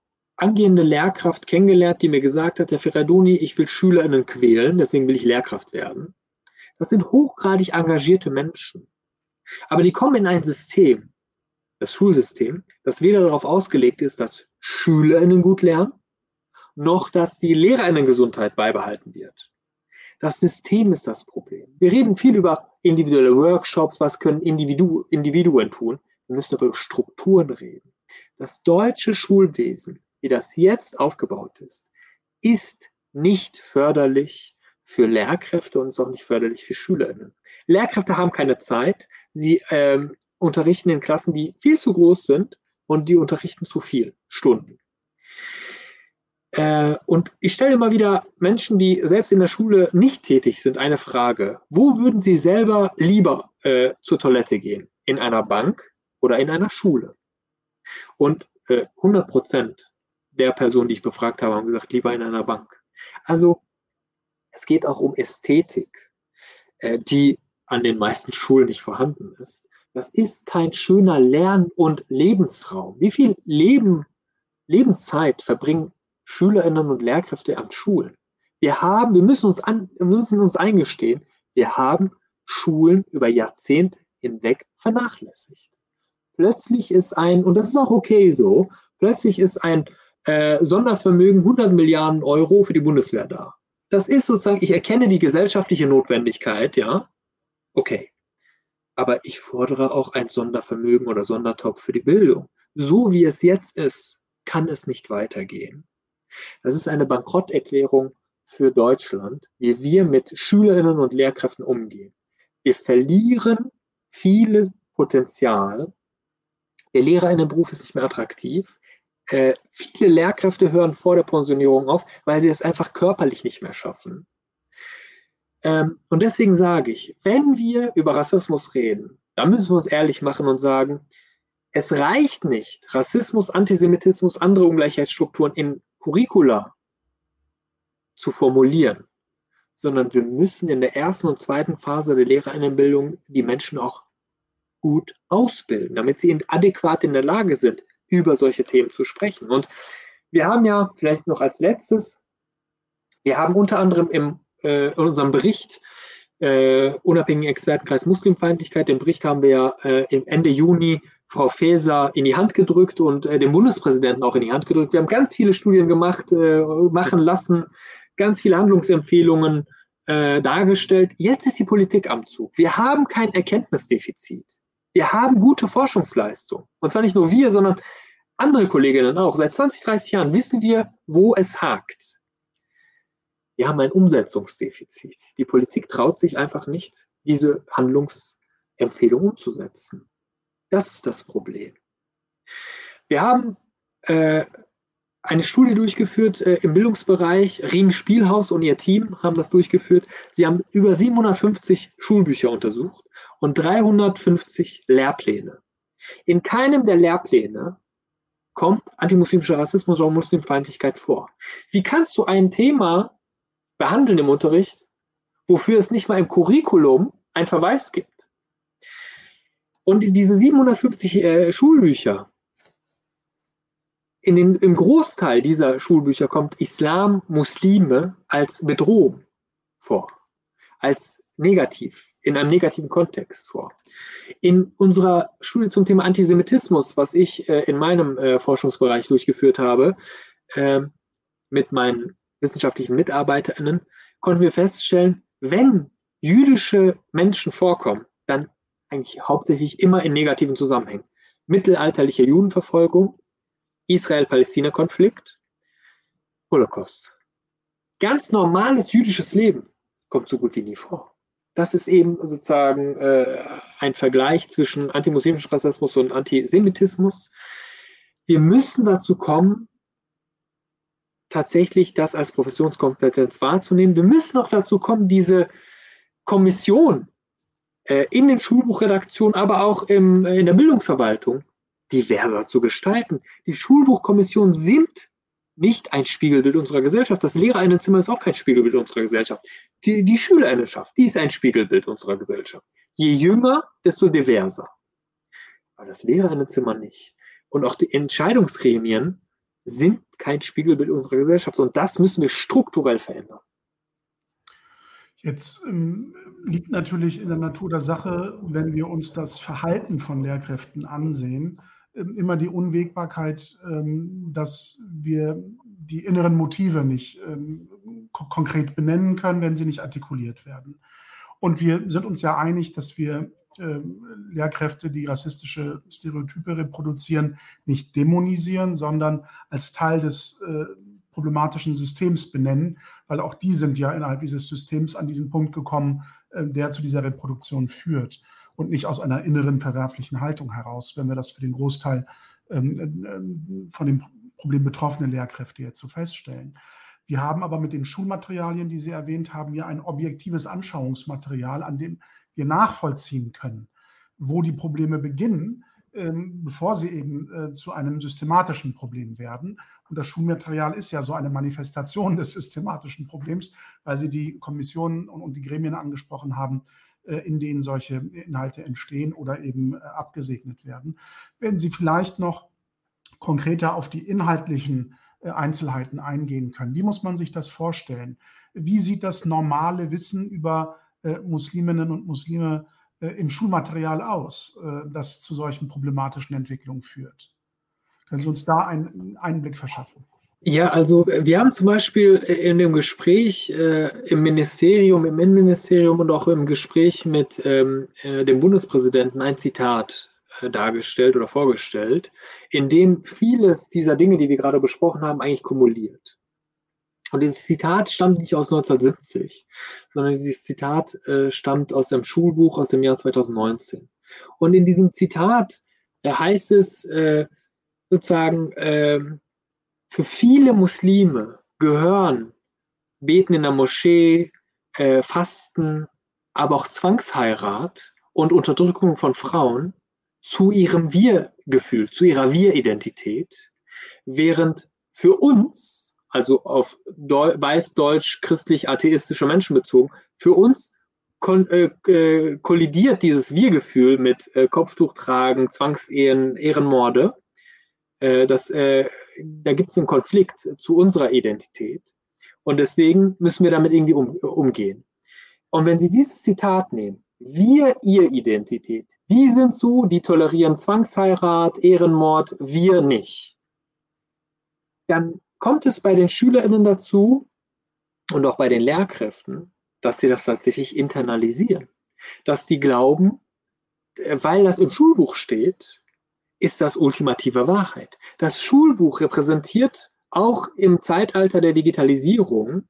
angehende Lehrkraft kennengelernt, die mir gesagt hat, Herr Ferradoni, ich will SchülerInnen quälen, deswegen will ich Lehrkraft werden. Das sind hochgradig engagierte Menschen. Aber die kommen in ein System, das Schulsystem, das weder darauf ausgelegt ist, dass SchülerInnen gut lernen, noch dass die LehrerInnen-Gesundheit beibehalten wird. Das System ist das Problem. Wir reden viel über individuelle Workshops, was können Individu Individuen tun. Wir müssen aber über Strukturen reden. Das deutsche Schulwesen wie das jetzt aufgebaut ist, ist nicht förderlich für Lehrkräfte und ist auch nicht förderlich für SchülerInnen. Lehrkräfte haben keine Zeit. Sie ähm, unterrichten in Klassen, die viel zu groß sind und die unterrichten zu viel Stunden. Äh, und ich stelle immer wieder Menschen, die selbst in der Schule nicht tätig sind, eine Frage. Wo würden sie selber lieber äh, zur Toilette gehen? In einer Bank oder in einer Schule? Und äh, 100 Prozent der Person, die ich befragt habe, haben gesagt, lieber in einer Bank. Also es geht auch um Ästhetik, äh, die an den meisten Schulen nicht vorhanden ist. Das ist kein schöner Lern- und Lebensraum. Wie viel Leben, Lebenszeit verbringen Schülerinnen und Lehrkräfte an Schulen? Wir haben, wir müssen uns, an, wir müssen uns eingestehen, wir haben Schulen über Jahrzehnte hinweg vernachlässigt. Plötzlich ist ein, und das ist auch okay so, plötzlich ist ein äh, Sondervermögen 100 Milliarden Euro für die Bundeswehr da. Das ist sozusagen, ich erkenne die gesellschaftliche Notwendigkeit, ja, okay. Aber ich fordere auch ein Sondervermögen oder Sondertopf für die Bildung. So wie es jetzt ist, kann es nicht weitergehen. Das ist eine Bankrotterklärung für Deutschland, wie wir mit Schülerinnen und Lehrkräften umgehen. Wir verlieren viel Potenzial. Der Lehrerinnenberuf ist nicht mehr attraktiv. Äh, viele Lehrkräfte hören vor der Pensionierung auf, weil sie es einfach körperlich nicht mehr schaffen. Ähm, und deswegen sage ich, wenn wir über Rassismus reden, dann müssen wir uns ehrlich machen und sagen, es reicht nicht, Rassismus, Antisemitismus, andere Ungleichheitsstrukturen in Curricula zu formulieren, sondern wir müssen in der ersten und zweiten Phase der Lehrerinnenbildung die Menschen auch gut ausbilden, damit sie adäquat in der Lage sind, über solche Themen zu sprechen. Und wir haben ja vielleicht noch als letztes, wir haben unter anderem im, äh, in unserem Bericht äh, unabhängigen Expertenkreis Muslimfeindlichkeit, den Bericht haben wir ja äh, Ende Juni Frau Faeser in die Hand gedrückt und äh, dem Bundespräsidenten auch in die Hand gedrückt. Wir haben ganz viele Studien gemacht, äh, machen lassen, ganz viele Handlungsempfehlungen äh, dargestellt. Jetzt ist die Politik am Zug. Wir haben kein Erkenntnisdefizit. Wir haben gute Forschungsleistung. Und zwar nicht nur wir, sondern andere Kolleginnen auch. Seit 20, 30 Jahren wissen wir, wo es hakt. Wir haben ein Umsetzungsdefizit. Die Politik traut sich einfach nicht, diese Handlungsempfehlung umzusetzen. Das ist das Problem. Wir haben äh, eine Studie durchgeführt äh, im Bildungsbereich. Riem Spielhaus und ihr Team haben das durchgeführt. Sie haben über 750 Schulbücher untersucht und 350 Lehrpläne. In keinem der Lehrpläne kommt antimuslimischer Rassismus oder Muslimfeindlichkeit vor. Wie kannst du ein Thema behandeln im Unterricht, wofür es nicht mal im Curriculum einen Verweis gibt? Und diese 750 äh, Schulbücher in den, im Großteil dieser Schulbücher kommt Islam, Muslime als Bedrohung vor, als negativ, in einem negativen Kontext vor. In unserer Studie zum Thema Antisemitismus, was ich äh, in meinem äh, Forschungsbereich durchgeführt habe, äh, mit meinen wissenschaftlichen MitarbeiterInnen, konnten wir feststellen, wenn jüdische Menschen vorkommen, dann eigentlich hauptsächlich immer in negativen Zusammenhängen. Mittelalterliche Judenverfolgung, Israel-Palästina-Konflikt, Holocaust. Ganz normales jüdisches Leben kommt so gut wie nie vor. Das ist eben sozusagen äh, ein Vergleich zwischen antimuslimischem Rassismus und Antisemitismus. Wir müssen dazu kommen, tatsächlich das als Professionskompetenz wahrzunehmen. Wir müssen auch dazu kommen, diese Kommission äh, in den Schulbuchredaktionen, aber auch im, äh, in der Bildungsverwaltung diverser zu gestalten. Die Schulbuchkommissionen sind nicht ein Spiegelbild unserer Gesellschaft. Das Lehrerinnenzimmer ist auch kein Spiegelbild unserer Gesellschaft. Die, die Schülerinnenschaft, die ist ein Spiegelbild unserer Gesellschaft. Je jünger, desto diverser. Aber das Lehrerinnenzimmer nicht. Und auch die Entscheidungsgremien sind kein Spiegelbild unserer Gesellschaft. Und das müssen wir strukturell verändern. Jetzt ähm, liegt natürlich in der Natur der Sache, wenn wir uns das Verhalten von Lehrkräften ansehen, immer die Unwägbarkeit, ähm, dass wir die inneren Motive nicht ähm, konkret benennen können, wenn sie nicht artikuliert werden. Und wir sind uns ja einig, dass wir Lehrkräfte, die rassistische Stereotype reproduzieren, nicht dämonisieren, sondern als Teil des äh, problematischen Systems benennen, weil auch die sind ja innerhalb dieses Systems an diesen Punkt gekommen, äh, der zu dieser Reproduktion führt und nicht aus einer inneren verwerflichen Haltung heraus, wenn wir das für den Großteil ähm, ähm, von dem Problem betroffenen Lehrkräfte jetzt so feststellen. Wir haben aber mit den Schulmaterialien, die Sie erwähnt haben, ja ein objektives Anschauungsmaterial, an dem wir nachvollziehen können, wo die Probleme beginnen, ähm, bevor sie eben äh, zu einem systematischen Problem werden. Und das Schulmaterial ist ja so eine Manifestation des systematischen Problems, weil Sie die Kommissionen und die Gremien angesprochen haben, in denen solche Inhalte entstehen oder eben äh, abgesegnet werden. Wenn Sie vielleicht noch konkreter auf die inhaltlichen äh, Einzelheiten eingehen können. Wie muss man sich das vorstellen? Wie sieht das normale Wissen über Musliminnen und Muslime im Schulmaterial aus, das zu solchen problematischen Entwicklungen führt? Können Sie uns da einen Einblick verschaffen? Ja, also wir haben zum Beispiel in dem Gespräch äh, im Ministerium, im Innenministerium und auch im Gespräch mit ähm, äh, dem Bundespräsidenten ein Zitat äh, dargestellt oder vorgestellt, in dem vieles dieser Dinge, die wir gerade besprochen haben, eigentlich kumuliert. Und dieses Zitat stammt nicht aus 1970, sondern dieses Zitat äh, stammt aus einem Schulbuch aus dem Jahr 2019. Und in diesem Zitat äh, heißt es äh, sozusagen, ähm, für viele Muslime gehören Beten in der Moschee, äh, Fasten, aber auch Zwangsheirat und Unterdrückung von Frauen zu ihrem Wir-Gefühl, zu ihrer Wir-Identität, während für uns, also auf weiß-deutsch, christlich-atheistische Menschen bezogen, für uns äh, äh, kollidiert dieses Wir-Gefühl mit äh, Kopftuch tragen, Zwangsehen, Ehrenmorde das, äh, da gibt es einen Konflikt zu unserer Identität. Und deswegen müssen wir damit irgendwie um, umgehen. Und wenn Sie dieses Zitat nehmen, wir, ihr Identität, die sind so, die tolerieren Zwangsheirat, Ehrenmord, wir nicht. Dann kommt es bei den SchülerInnen dazu, und auch bei den Lehrkräften, dass sie das tatsächlich internalisieren. Dass die glauben, äh, weil das im Schulbuch steht, ist das ultimative Wahrheit. Das Schulbuch repräsentiert auch im Zeitalter der Digitalisierung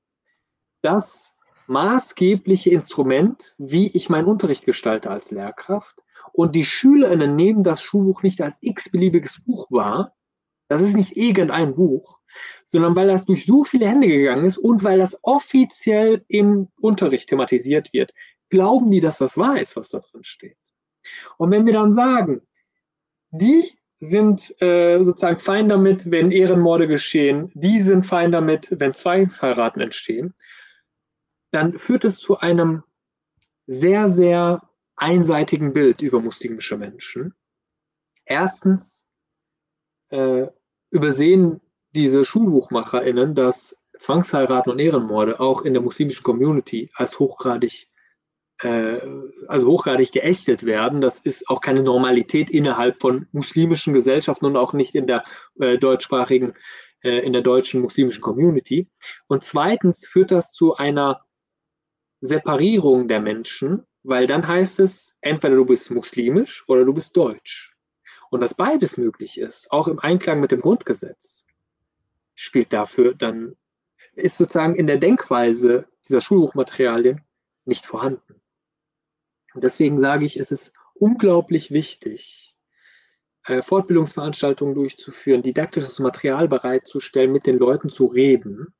das maßgebliche Instrument, wie ich meinen Unterricht gestalte als Lehrkraft. Und die Schülerinnen nehmen das Schulbuch nicht als x-beliebiges Buch wahr. Das ist nicht irgendein Buch, sondern weil das durch so viele Hände gegangen ist und weil das offiziell im Unterricht thematisiert wird, glauben die, dass das wahr ist, was da drin steht. Und wenn wir dann sagen, die sind äh, sozusagen fein damit, wenn Ehrenmorde geschehen, die sind fein damit, wenn Zwangsheiraten entstehen, dann führt es zu einem sehr, sehr einseitigen Bild über muslimische Menschen. Erstens äh, übersehen diese SchulbuchmacherInnen, dass Zwangsheiraten und Ehrenmorde auch in der muslimischen Community als hochgradig also hochgradig geächtet werden. Das ist auch keine Normalität innerhalb von muslimischen Gesellschaften und auch nicht in der äh, deutschsprachigen, äh, in der deutschen muslimischen Community. Und zweitens führt das zu einer Separierung der Menschen, weil dann heißt es, entweder du bist muslimisch oder du bist deutsch. Und dass beides möglich ist, auch im Einklang mit dem Grundgesetz, spielt dafür dann, ist sozusagen in der Denkweise dieser Schulbuchmaterialien nicht vorhanden. Und deswegen sage ich, es ist unglaublich wichtig, äh, Fortbildungsveranstaltungen durchzuführen, didaktisches Material bereitzustellen, mit den Leuten zu reden.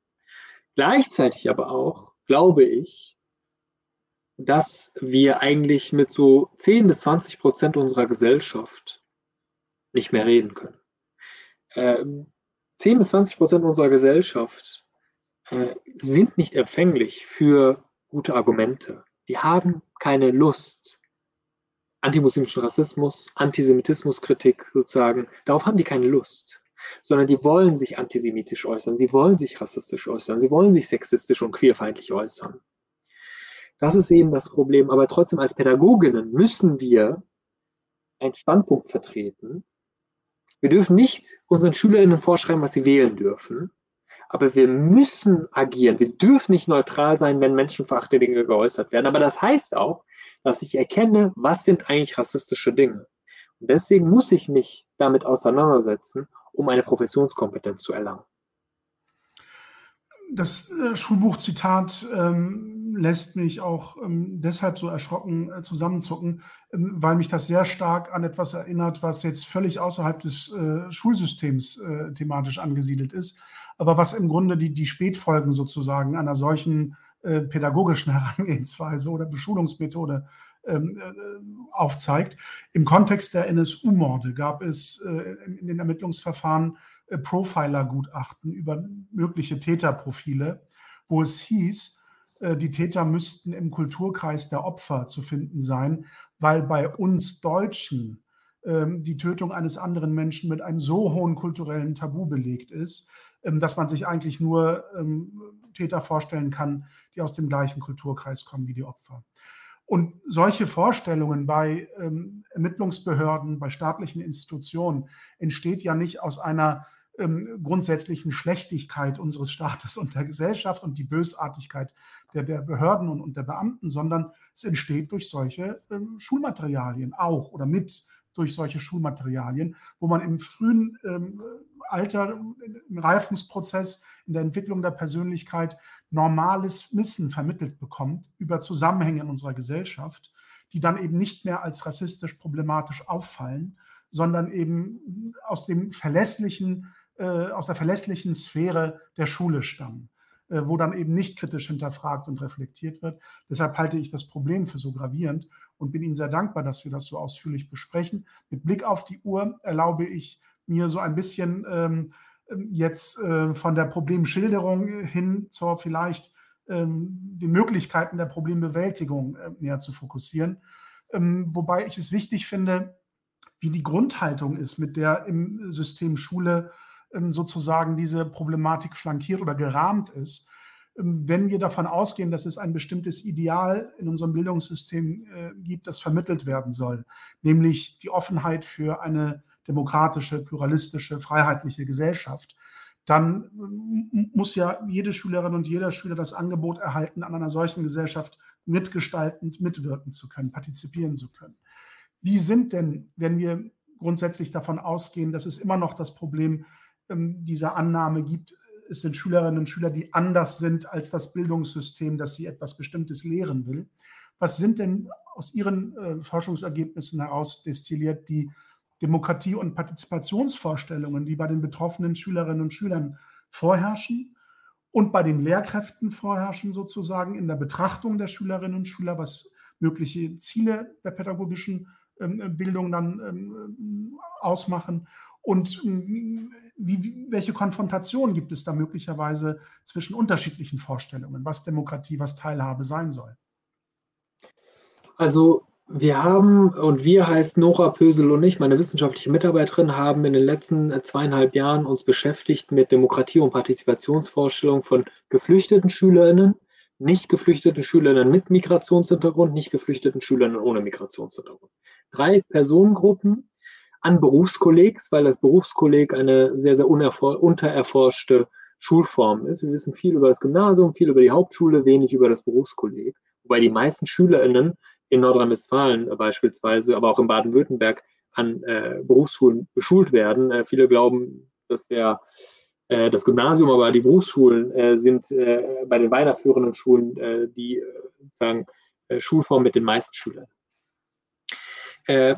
Gleichzeitig aber auch, glaube ich, dass wir eigentlich mit so 10 bis 20 Prozent unserer Gesellschaft nicht mehr reden können. Äh, 10 bis 20 Prozent unserer Gesellschaft äh, sind nicht empfänglich für gute Argumente. Die haben keine Lust. Antimuslimischen Rassismus, Antisemitismuskritik sozusagen, darauf haben die keine Lust. Sondern die wollen sich antisemitisch äußern, sie wollen sich rassistisch äußern, sie wollen sich sexistisch und queerfeindlich äußern. Das ist eben das Problem. Aber trotzdem als Pädagoginnen müssen wir einen Standpunkt vertreten. Wir dürfen nicht unseren Schülerinnen vorschreiben, was sie wählen dürfen. Aber wir müssen agieren. Wir dürfen nicht neutral sein, wenn menschenverachtende Dinge geäußert werden. Aber das heißt auch, dass ich erkenne, was sind eigentlich rassistische Dinge. Und deswegen muss ich mich damit auseinandersetzen, um eine Professionskompetenz zu erlangen. Das äh, Schulbuchzitat ähm, lässt mich auch ähm, deshalb so erschrocken äh, zusammenzucken, ähm, weil mich das sehr stark an etwas erinnert, was jetzt völlig außerhalb des äh, Schulsystems äh, thematisch angesiedelt ist, aber was im Grunde die, die Spätfolgen sozusagen einer solchen äh, pädagogischen Herangehensweise oder Beschulungsmethode ähm, äh, aufzeigt. Im Kontext der NSU-Morde gab es äh, in den Ermittlungsverfahren äh, Profiler-Gutachten über mögliche Täterprofile, wo es hieß, äh, die Täter müssten im Kulturkreis der Opfer zu finden sein, weil bei uns Deutschen ähm, die Tötung eines anderen Menschen mit einem so hohen kulturellen Tabu belegt ist, dass man sich eigentlich nur ähm, Täter vorstellen kann, die aus dem gleichen Kulturkreis kommen wie die Opfer. Und solche Vorstellungen bei ähm, Ermittlungsbehörden, bei staatlichen Institutionen entsteht ja nicht aus einer grundsätzlichen Schlechtigkeit unseres Staates und der Gesellschaft und die Bösartigkeit der, der Behörden und, und, der Beamten, sondern es entsteht durch solche Schulmaterialien auch oder mit durch solche Schulmaterialien, wo man im frühen ähm, Alter, im Reifungsprozess, in der Entwicklung der Persönlichkeit normales Wissen vermittelt bekommt über Zusammenhänge in unserer Gesellschaft, die dann eben nicht mehr als rassistisch problematisch auffallen, sondern eben aus dem verlässlichen, äh, aus der verlässlichen Sphäre der Schule stammen wo dann eben nicht kritisch hinterfragt und reflektiert wird. Deshalb halte ich das Problem für so gravierend und bin Ihnen sehr dankbar, dass wir das so ausführlich besprechen. Mit Blick auf die Uhr erlaube ich mir so ein bisschen ähm, jetzt äh, von der Problemschilderung hin zur vielleicht ähm, den Möglichkeiten der Problembewältigung äh, näher zu fokussieren. Ähm, wobei ich es wichtig finde, wie die Grundhaltung ist, mit der im System Schule ähm, sozusagen diese Problematik flankiert oder gerahmt ist. Ähm, wenn wir davon ausgehen, dass es ein bestimmtes Ideal in unserem Bildungssystem äh, gibt, das vermittelt werden soll, nämlich die Offenheit für eine demokratische, pluralistische, freiheitliche Gesellschaft, dann muss ja jede Schülerin und jeder Schüler das Angebot erhalten, an einer solchen Gesellschaft mitgestaltend mitwirken zu können, partizipieren zu können. Wie sind denn, wenn wir grundsätzlich davon ausgehen, dass es immer noch das Problem ähm, dieser Annahme gibt, es sind Schülerinnen und Schüler, die anders sind als das Bildungssystem, dass sie etwas Bestimmtes lehren will. Was sind denn aus Ihren äh, Forschungsergebnissen heraus destilliert die Demokratie- und Partizipationsvorstellungen, die bei den betroffenen Schülerinnen und Schülern vorherrschen und bei den Lehrkräften vorherrschen, sozusagen in der Betrachtung der Schülerinnen und Schüler, was mögliche Ziele der pädagogischen ähm, Bildung dann ähm, ausmachen und ähm, wie, welche Konfrontation gibt es da möglicherweise zwischen unterschiedlichen Vorstellungen, was Demokratie, was Teilhabe sein soll? Also wir haben, und wir heißt Nora Pösel und ich, meine wissenschaftliche Mitarbeiterin, haben in den letzten zweieinhalb Jahren uns beschäftigt mit Demokratie- und Partizipationsvorstellungen von geflüchteten SchülerInnen, nicht geflüchteten SchülerInnen mit Migrationshintergrund, nicht geflüchteten SchülerInnen ohne Migrationshintergrund. Drei Personengruppen an Berufskollegs, weil das Berufskolleg eine sehr, sehr untererforschte Schulform ist. Wir wissen viel über das Gymnasium, viel über die Hauptschule, wenig über das Berufskolleg. Wobei die meisten SchülerInnen in Nordrhein-Westfalen beispielsweise, aber auch in Baden-Württemberg an äh, Berufsschulen beschult werden. Äh, viele glauben, dass der äh, das Gymnasium, aber die Berufsschulen äh, sind äh, bei den weiterführenden Schulen äh, die sozusagen Schulform mit den meisten Schülern.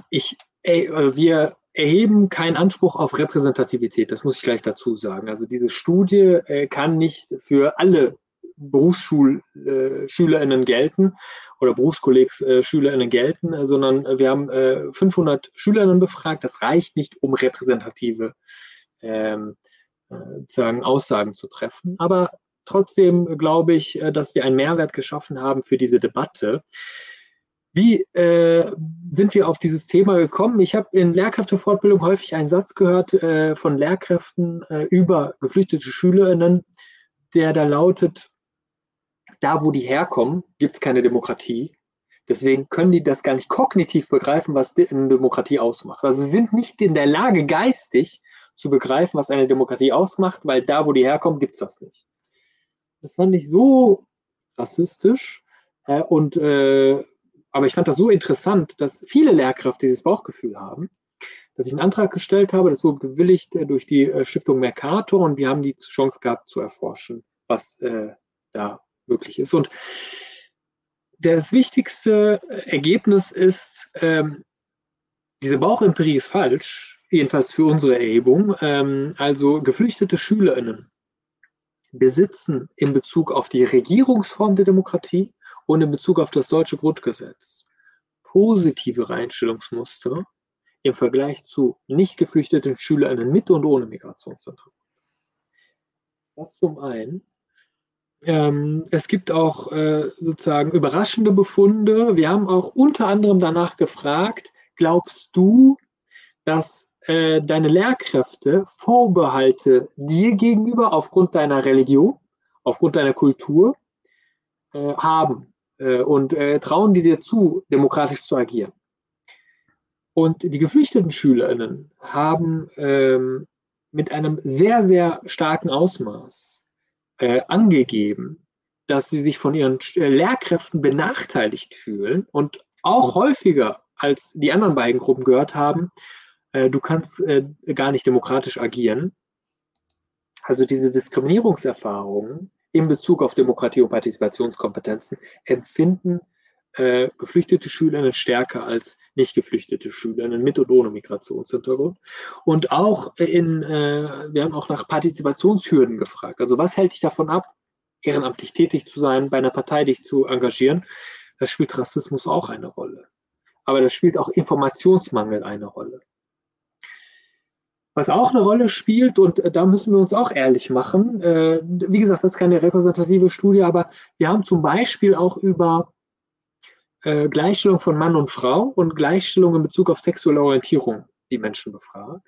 ich, wir erheben keinen Anspruch auf Repräsentativität, das muss ich gleich dazu sagen. Also diese Studie kann nicht für alle BerufsschulschülerInnen äh, gelten oder BerufskollegsschülerInnen äh, gelten, äh, sondern wir haben 500 SchülerInnen befragt. Das reicht nicht, um repräsentative ähm, sozusagen Aussagen zu treffen. Aber trotzdem glaube ich, dass wir einen Mehrwert geschaffen haben für diese Debatte. Wie äh, sind wir auf dieses Thema gekommen? Ich habe in Lehrkräftefortbildung häufig einen Satz gehört äh, von Lehrkräften äh, über geflüchtete SchülerInnen, der da lautet, da, wo die herkommen, gibt es keine Demokratie. Deswegen können die das gar nicht kognitiv begreifen, was eine Demokratie ausmacht. Also sie sind nicht in der Lage, geistig zu begreifen, was eine Demokratie ausmacht, weil da, wo die herkommen, gibt es das nicht. Das fand ich so rassistisch. Äh, und, äh, aber ich fand das so interessant, dass viele Lehrkräfte dieses Bauchgefühl haben, dass ich einen Antrag gestellt habe, das wurde bewilligt äh, durch die äh, Stiftung Mercator und wir haben die Chance gehabt zu erforschen, was äh, da möglich ist. Und das wichtigste Ergebnis ist, ähm, diese Bauchempirie ist falsch, jedenfalls für unsere Erhebung. Ähm, also geflüchtete SchülerInnen besitzen in Bezug auf die Regierungsform der Demokratie und in Bezug auf das deutsche Grundgesetz positive Einstellungsmuster im Vergleich zu nicht geflüchteten SchülerInnen mit und ohne Migrationshintergrund. Das zum einen. Ähm, es gibt auch äh, sozusagen überraschende Befunde. Wir haben auch unter anderem danach gefragt, glaubst du, dass äh, deine Lehrkräfte Vorbehalte dir gegenüber aufgrund deiner Religion, aufgrund deiner Kultur äh, haben und äh, trauen die dir zu, demokratisch zu agieren? Und die geflüchteten SchülerInnen haben ähm, mit einem sehr, sehr starken Ausmaß äh, angegeben, dass sie sich von ihren äh, Lehrkräften benachteiligt fühlen und auch häufiger als die anderen beiden Gruppen gehört haben, äh, du kannst äh, gar nicht demokratisch agieren. Also diese Diskriminierungserfahrungen in Bezug auf Demokratie und Partizipationskompetenzen empfinden äh, geflüchtete Schülerinnen stärker als nicht geflüchtete Schülerinnen mit und ohne Migrationshintergrund. Und auch in, äh, wir haben auch nach Partizipationshürden gefragt. Also was hält dich davon ab, ehrenamtlich tätig zu sein, bei einer Partei dich zu engagieren? Da spielt Rassismus auch eine Rolle. Aber da spielt auch Informationsmangel eine Rolle. Was auch eine Rolle spielt, und äh, da müssen wir uns auch ehrlich machen, äh, wie gesagt, das ist keine repräsentative Studie, aber wir haben zum Beispiel auch über äh, Gleichstellung von Mann und Frau und Gleichstellung in Bezug auf sexuelle Orientierung die Menschen befragt.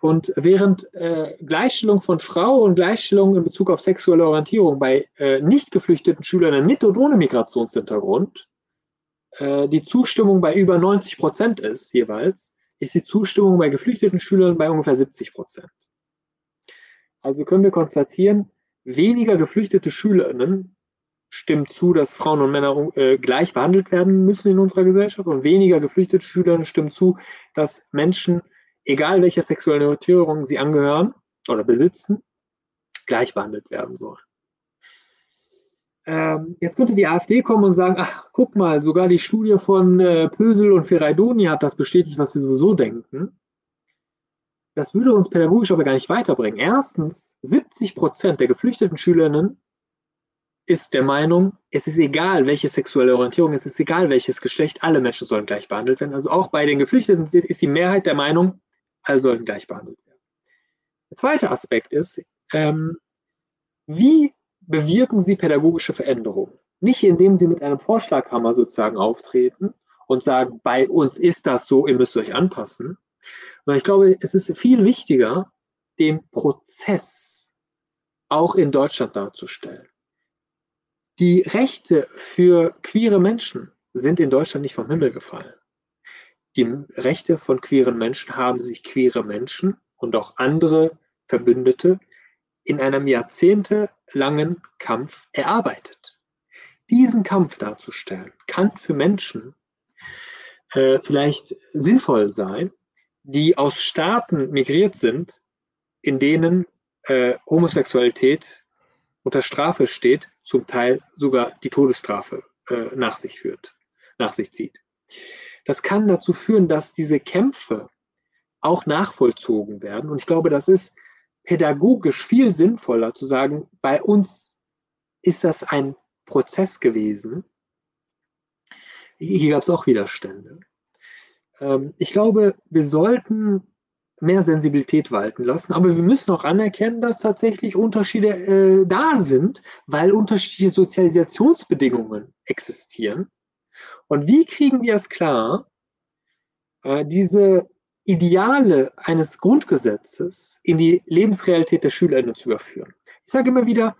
Und während äh, Gleichstellung von Frau und Gleichstellung in Bezug auf sexuelle Orientierung bei äh, nicht geflüchteten Schülern mit und ohne Migrationshintergrund äh, die Zustimmung bei über 90 Prozent ist jeweils, ist die Zustimmung bei geflüchteten Schülern bei ungefähr 70 Prozent. Also können wir konstatieren, weniger geflüchtete Schülerinnen stimmt zu, dass Frauen und Männer äh, gleich behandelt werden müssen in unserer Gesellschaft und weniger geflüchtete Schülerinnen stimmen zu, dass Menschen, egal welcher sexuellen Orientierung sie angehören oder besitzen, gleich behandelt werden sollen. Ähm, jetzt könnte die AfD kommen und sagen, ach, guck mal, sogar die Studie von äh, Pösel und Ferraidoni hat das bestätigt, was wir sowieso denken. Das würde uns pädagogisch aber gar nicht weiterbringen. Erstens, 70 Prozent der geflüchteten Schülerinnen ist der Meinung, es ist egal, welche sexuelle Orientierung, es ist egal, welches Geschlecht, alle Menschen sollen gleich behandelt werden. Also auch bei den Geflüchteten ist die Mehrheit der Meinung, alle sollen gleich behandelt werden. Der zweite Aspekt ist, ähm, wie bewirken Sie pädagogische Veränderungen? Nicht indem Sie mit einem Vorschlaghammer sozusagen auftreten und sagen, bei uns ist das so, ihr müsst euch anpassen. Sondern ich glaube, es ist viel wichtiger, den Prozess auch in Deutschland darzustellen. Die Rechte für queere Menschen sind in Deutschland nicht vom Himmel gefallen. Die Rechte von queeren Menschen haben sich queere Menschen und auch andere Verbündete in einem jahrzehntelangen Kampf erarbeitet. Diesen Kampf darzustellen, kann für Menschen äh, vielleicht sinnvoll sein, die aus Staaten migriert sind, in denen äh, Homosexualität unter Strafe steht, zum Teil sogar die Todesstrafe äh, nach sich führt, nach sich zieht. Das kann dazu führen, dass diese Kämpfe auch nachvollzogen werden. Und ich glaube, das ist pädagogisch viel sinnvoller zu sagen, bei uns ist das ein Prozess gewesen. Hier gab es auch Widerstände. Ähm, ich glaube, wir sollten mehr Sensibilität walten lassen, aber wir müssen auch anerkennen, dass tatsächlich Unterschiede äh, da sind, weil unterschiedliche Sozialisationsbedingungen existieren. Und wie kriegen wir es klar, äh, diese Ideale eines Grundgesetzes in die Lebensrealität der SchülerInnen zu überführen. Ich sage immer wieder,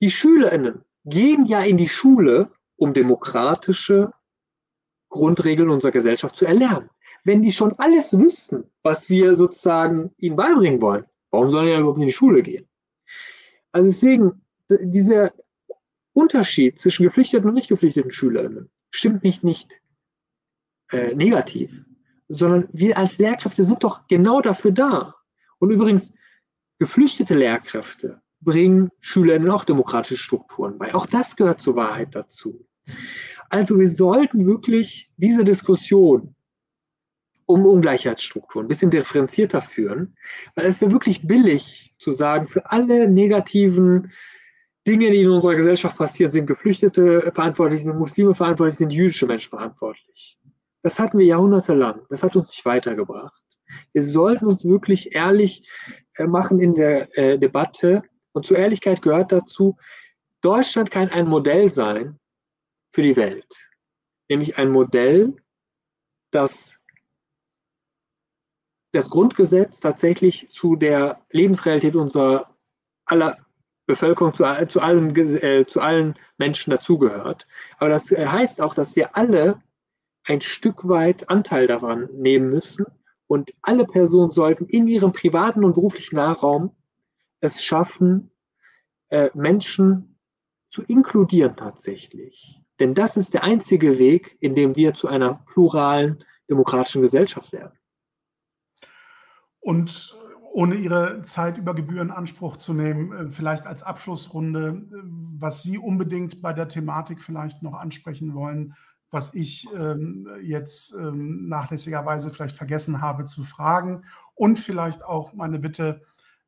die SchülerInnen gehen ja in die Schule, um demokratische Grundregeln unserer Gesellschaft zu erlernen. Wenn die schon alles wüssten, was wir sozusagen ihnen beibringen wollen, warum sollen die ja überhaupt in die Schule gehen? Also deswegen, dieser Unterschied zwischen geflüchteten und nicht geflüchteten SchülerInnen stimmt nicht, nicht äh, negativ, sondern wir als Lehrkräfte sind doch genau dafür da. Und übrigens, geflüchtete Lehrkräfte bringen Schülerinnen auch demokratische Strukturen bei. Auch das gehört zur Wahrheit dazu. Also wir sollten wirklich diese Diskussion um Ungleichheitsstrukturen ein bisschen differenzierter führen, weil es wäre wirklich billig zu sagen, für alle negativen Dinge, die in unserer Gesellschaft passieren, sind Geflüchtete verantwortlich, sind Muslime verantwortlich, sind jüdische Menschen verantwortlich. Das hatten wir jahrhundertelang. Das hat uns nicht weitergebracht. Wir sollten uns wirklich ehrlich äh, machen in der äh, Debatte. Und zur Ehrlichkeit gehört dazu, Deutschland kann ein Modell sein für die Welt. Nämlich ein Modell, das das Grundgesetz tatsächlich zu der Lebensrealität unserer aller Bevölkerung, zu, zu, allen, äh, zu allen Menschen dazugehört. Aber das äh, heißt auch, dass wir alle ein Stück weit Anteil daran nehmen müssen. Und alle Personen sollten in ihrem privaten und beruflichen Nahraum es schaffen, äh, Menschen zu inkludieren tatsächlich. Denn das ist der einzige Weg, in dem wir zu einer pluralen, demokratischen Gesellschaft werden. Und ohne Ihre Zeit über Gebühren in Anspruch zu nehmen, äh, vielleicht als Abschlussrunde, äh, was Sie unbedingt bei der Thematik vielleicht noch ansprechen wollen, was ich ähm, jetzt ähm, nachlässigerweise vielleicht vergessen habe zu fragen und vielleicht auch meine Bitte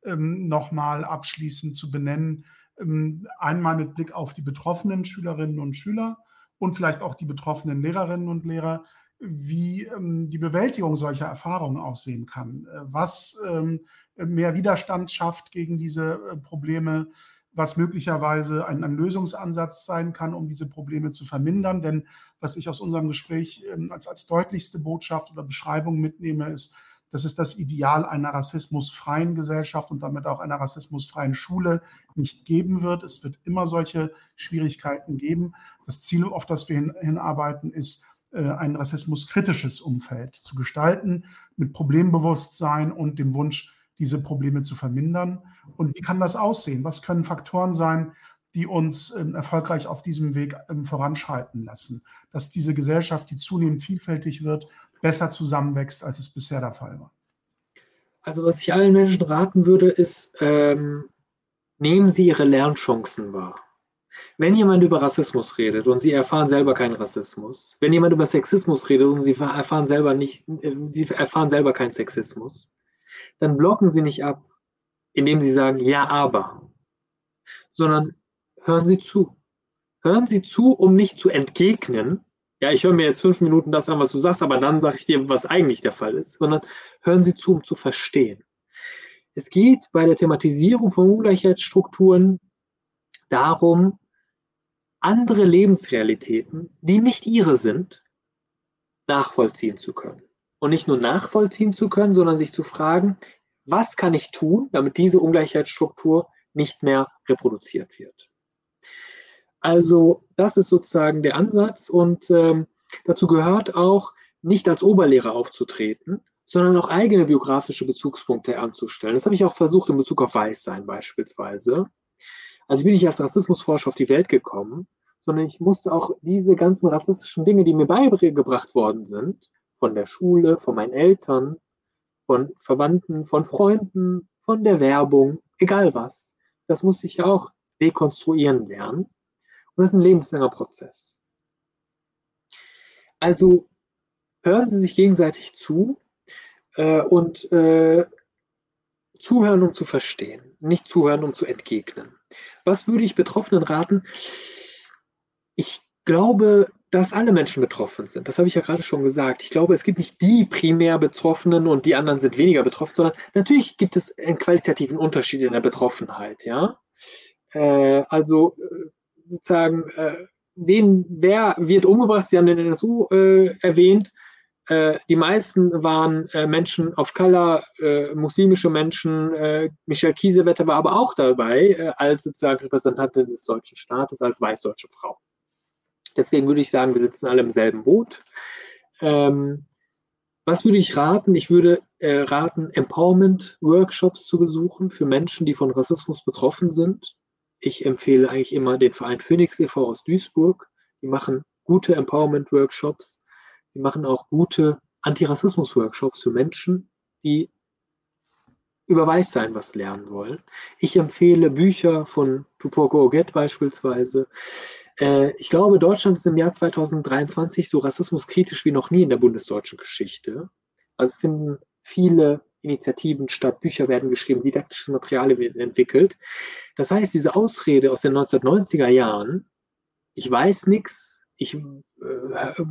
ähm, nochmal abschließend zu benennen, ähm, einmal mit Blick auf die betroffenen Schülerinnen und Schüler und vielleicht auch die betroffenen Lehrerinnen und Lehrer, wie ähm, die Bewältigung solcher Erfahrungen aussehen kann, äh, was ähm, mehr Widerstand schafft gegen diese äh, Probleme, was möglicherweise ein, ein, Lösungsansatz sein kann, um diese Probleme zu vermindern. Denn was ich aus unserem Gespräch ähm, als, als deutlichste Botschaft oder Beschreibung mitnehme, ist, dass es das Ideal einer rassismusfreien Gesellschaft und damit auch einer rassismusfreien Schule nicht geben wird. Es wird immer solche Schwierigkeiten geben. Das Ziel, auf das wir hin, hinarbeiten, ist, äh, ein rassismuskritisches Umfeld zu gestalten mit Problembewusstsein und dem Wunsch, diese Probleme zu vermindern? Und wie kann das aussehen? Was können Faktoren sein, die uns ähm, erfolgreich auf diesem Weg ähm, voranschreiten lassen? Dass diese Gesellschaft, die zunehmend vielfältig wird, besser zusammenwächst, als es bisher der Fall war? Also was ich allen Menschen raten würde, ist, ähm, nehmen Sie Ihre Lernchancen wahr. Wenn jemand über Rassismus redet und Sie erfahren selber keinen Rassismus, wenn jemand über Sexismus redet und Sie erfahren selber nicht, äh, Sie erfahren selber keinen Sexismus, dann blocken Sie nicht ab, indem Sie sagen, ja, aber, sondern hören Sie zu. Hören Sie zu, um nicht zu entgegnen, ja, ich höre mir jetzt fünf Minuten das an, was du sagst, aber dann sage ich dir, was eigentlich der Fall ist, sondern hören Sie zu, um zu verstehen. Es geht bei der Thematisierung von Ungleichheitsstrukturen darum, andere Lebensrealitäten, die nicht ihre sind, nachvollziehen zu können. Und nicht nur nachvollziehen zu können, sondern sich zu fragen, was kann ich tun, damit diese Ungleichheitsstruktur nicht mehr reproduziert wird. Also das ist sozusagen der Ansatz und ähm, dazu gehört auch, nicht als Oberlehrer aufzutreten, sondern auch eigene biografische Bezugspunkte anzustellen. Das habe ich auch versucht in Bezug auf Weißsein beispielsweise. Also ich bin nicht als Rassismusforscher auf die Welt gekommen, sondern ich musste auch diese ganzen rassistischen Dinge, die mir beigebracht worden sind, von der Schule, von meinen Eltern, von Verwandten, von Freunden, von der Werbung, egal was, das muss ich auch dekonstruieren lernen. Und das ist ein lebenslanger Prozess. Also hören Sie sich gegenseitig zu äh, und äh, zuhören, um zu verstehen, nicht zuhören, um zu entgegnen. Was würde ich Betroffenen raten? Ich glaube, dass alle Menschen betroffen sind. Das habe ich ja gerade schon gesagt. Ich glaube, es gibt nicht die primär Betroffenen und die anderen sind weniger betroffen, sondern natürlich gibt es einen qualitativen Unterschied in der Betroffenheit. Ja, äh, also äh, sozusagen, äh, wen, wer wird umgebracht? Sie haben den NSU äh, erwähnt. Äh, die meisten waren äh, Menschen of Color, muslimische Menschen. Michelle Kiesewetter war aber auch dabei, als sozusagen Repräsentantin des deutschen Staates, als weißdeutsche Frau. Deswegen würde ich sagen, wir sitzen alle im selben Boot. Ähm, was würde ich raten? Ich würde äh, raten, Empowerment-Workshops zu besuchen für Menschen, die von Rassismus betroffen sind. Ich empfehle eigentlich immer den Verein Phoenix e.V. aus Duisburg. Die machen gute Empowerment-Workshops. Sie machen auch gute Antirassismus-Workshops für Menschen, die über Weißsein was lernen wollen. Ich empfehle Bücher von Tupoku Oget beispielsweise. Äh, ich glaube, Deutschland ist im Jahr 2023 so rassismuskritisch wie noch nie in der bundesdeutschen Geschichte. Also finden viele Initiativen statt, Bücher werden geschrieben, didaktisches Material wird entwickelt. Das heißt, diese Ausrede aus den 1990er Jahren, ich weiß nichts, ich äh,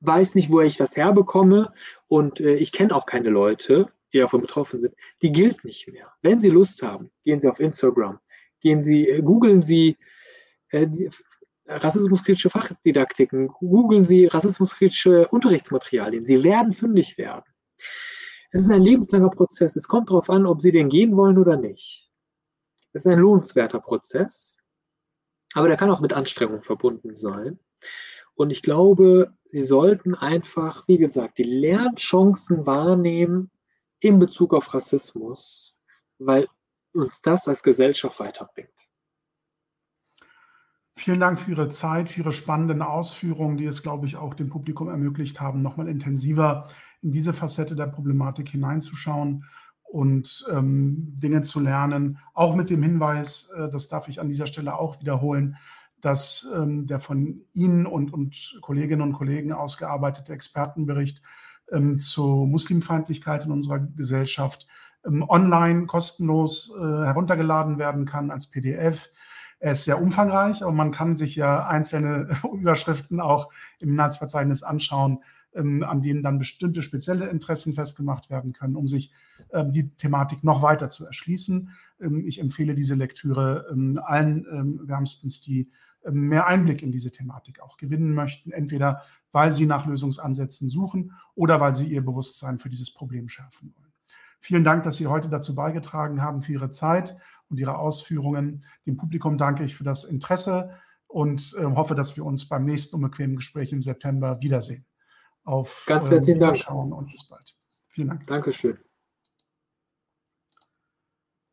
weiß nicht, wo ich das herbekomme und äh, ich kenne auch keine Leute, die davon betroffen sind, die gilt nicht mehr. Wenn Sie Lust haben, gehen Sie auf Instagram, gehen Sie, äh, googeln Sie äh, die, rassismuskritische Fachdidaktiken, googeln Sie rassismuskritische Unterrichtsmaterialien. Sie werden fündig werden. Es ist ein lebenslanger Prozess. Es kommt darauf an, ob Sie den gehen wollen oder nicht. Es ist ein lohnenswerter Prozess, aber der kann auch mit Anstrengung verbunden sein. Und ich glaube, Sie sollten einfach, wie gesagt, die Lernchancen wahrnehmen in Bezug auf Rassismus, weil uns das als Gesellschaft weiterbringt. Vielen Dank für Ihre Zeit, für Ihre spannenden Ausführungen, die es, glaube ich, auch dem Publikum ermöglicht haben, nochmal intensiver in diese Facette der Problematik hineinzuschauen und ähm, Dinge zu lernen. Auch mit dem Hinweis, äh, das darf ich an dieser Stelle auch wiederholen, dass ähm, der von Ihnen und, und Kolleginnen und Kollegen ausgearbeitete Expertenbericht ähm, zur Muslimfeindlichkeit in unserer Gesellschaft ähm, online kostenlos äh, heruntergeladen werden kann als PDF er ist sehr umfangreich, aber man kann sich ja einzelne Überschriften auch im Inhaltsverzeichnis anschauen, ähm, an denen dann bestimmte spezielle Interessen festgemacht werden können, um sich ähm, die Thematik noch weiter zu erschließen. Ähm, ich empfehle diese Lektüre allen wärmstens, die mehr Einblick in diese Thematik auch gewinnen möchten, entweder weil sie nach Lösungsansätzen suchen oder weil sie ihr Bewusstsein für dieses Problem schärfen wollen. Vielen Dank, dass Sie heute dazu beigetragen haben, für Ihre Zeit und Ihre Ausführungen. Dem Publikum danke ich für das Interesse und äh, hoffe, dass wir uns beim nächsten unbequemen Gespräch im September wiedersehen. Auf Ganz herzlichen Dank. und bis bald. Vielen Dank. Dankeschön.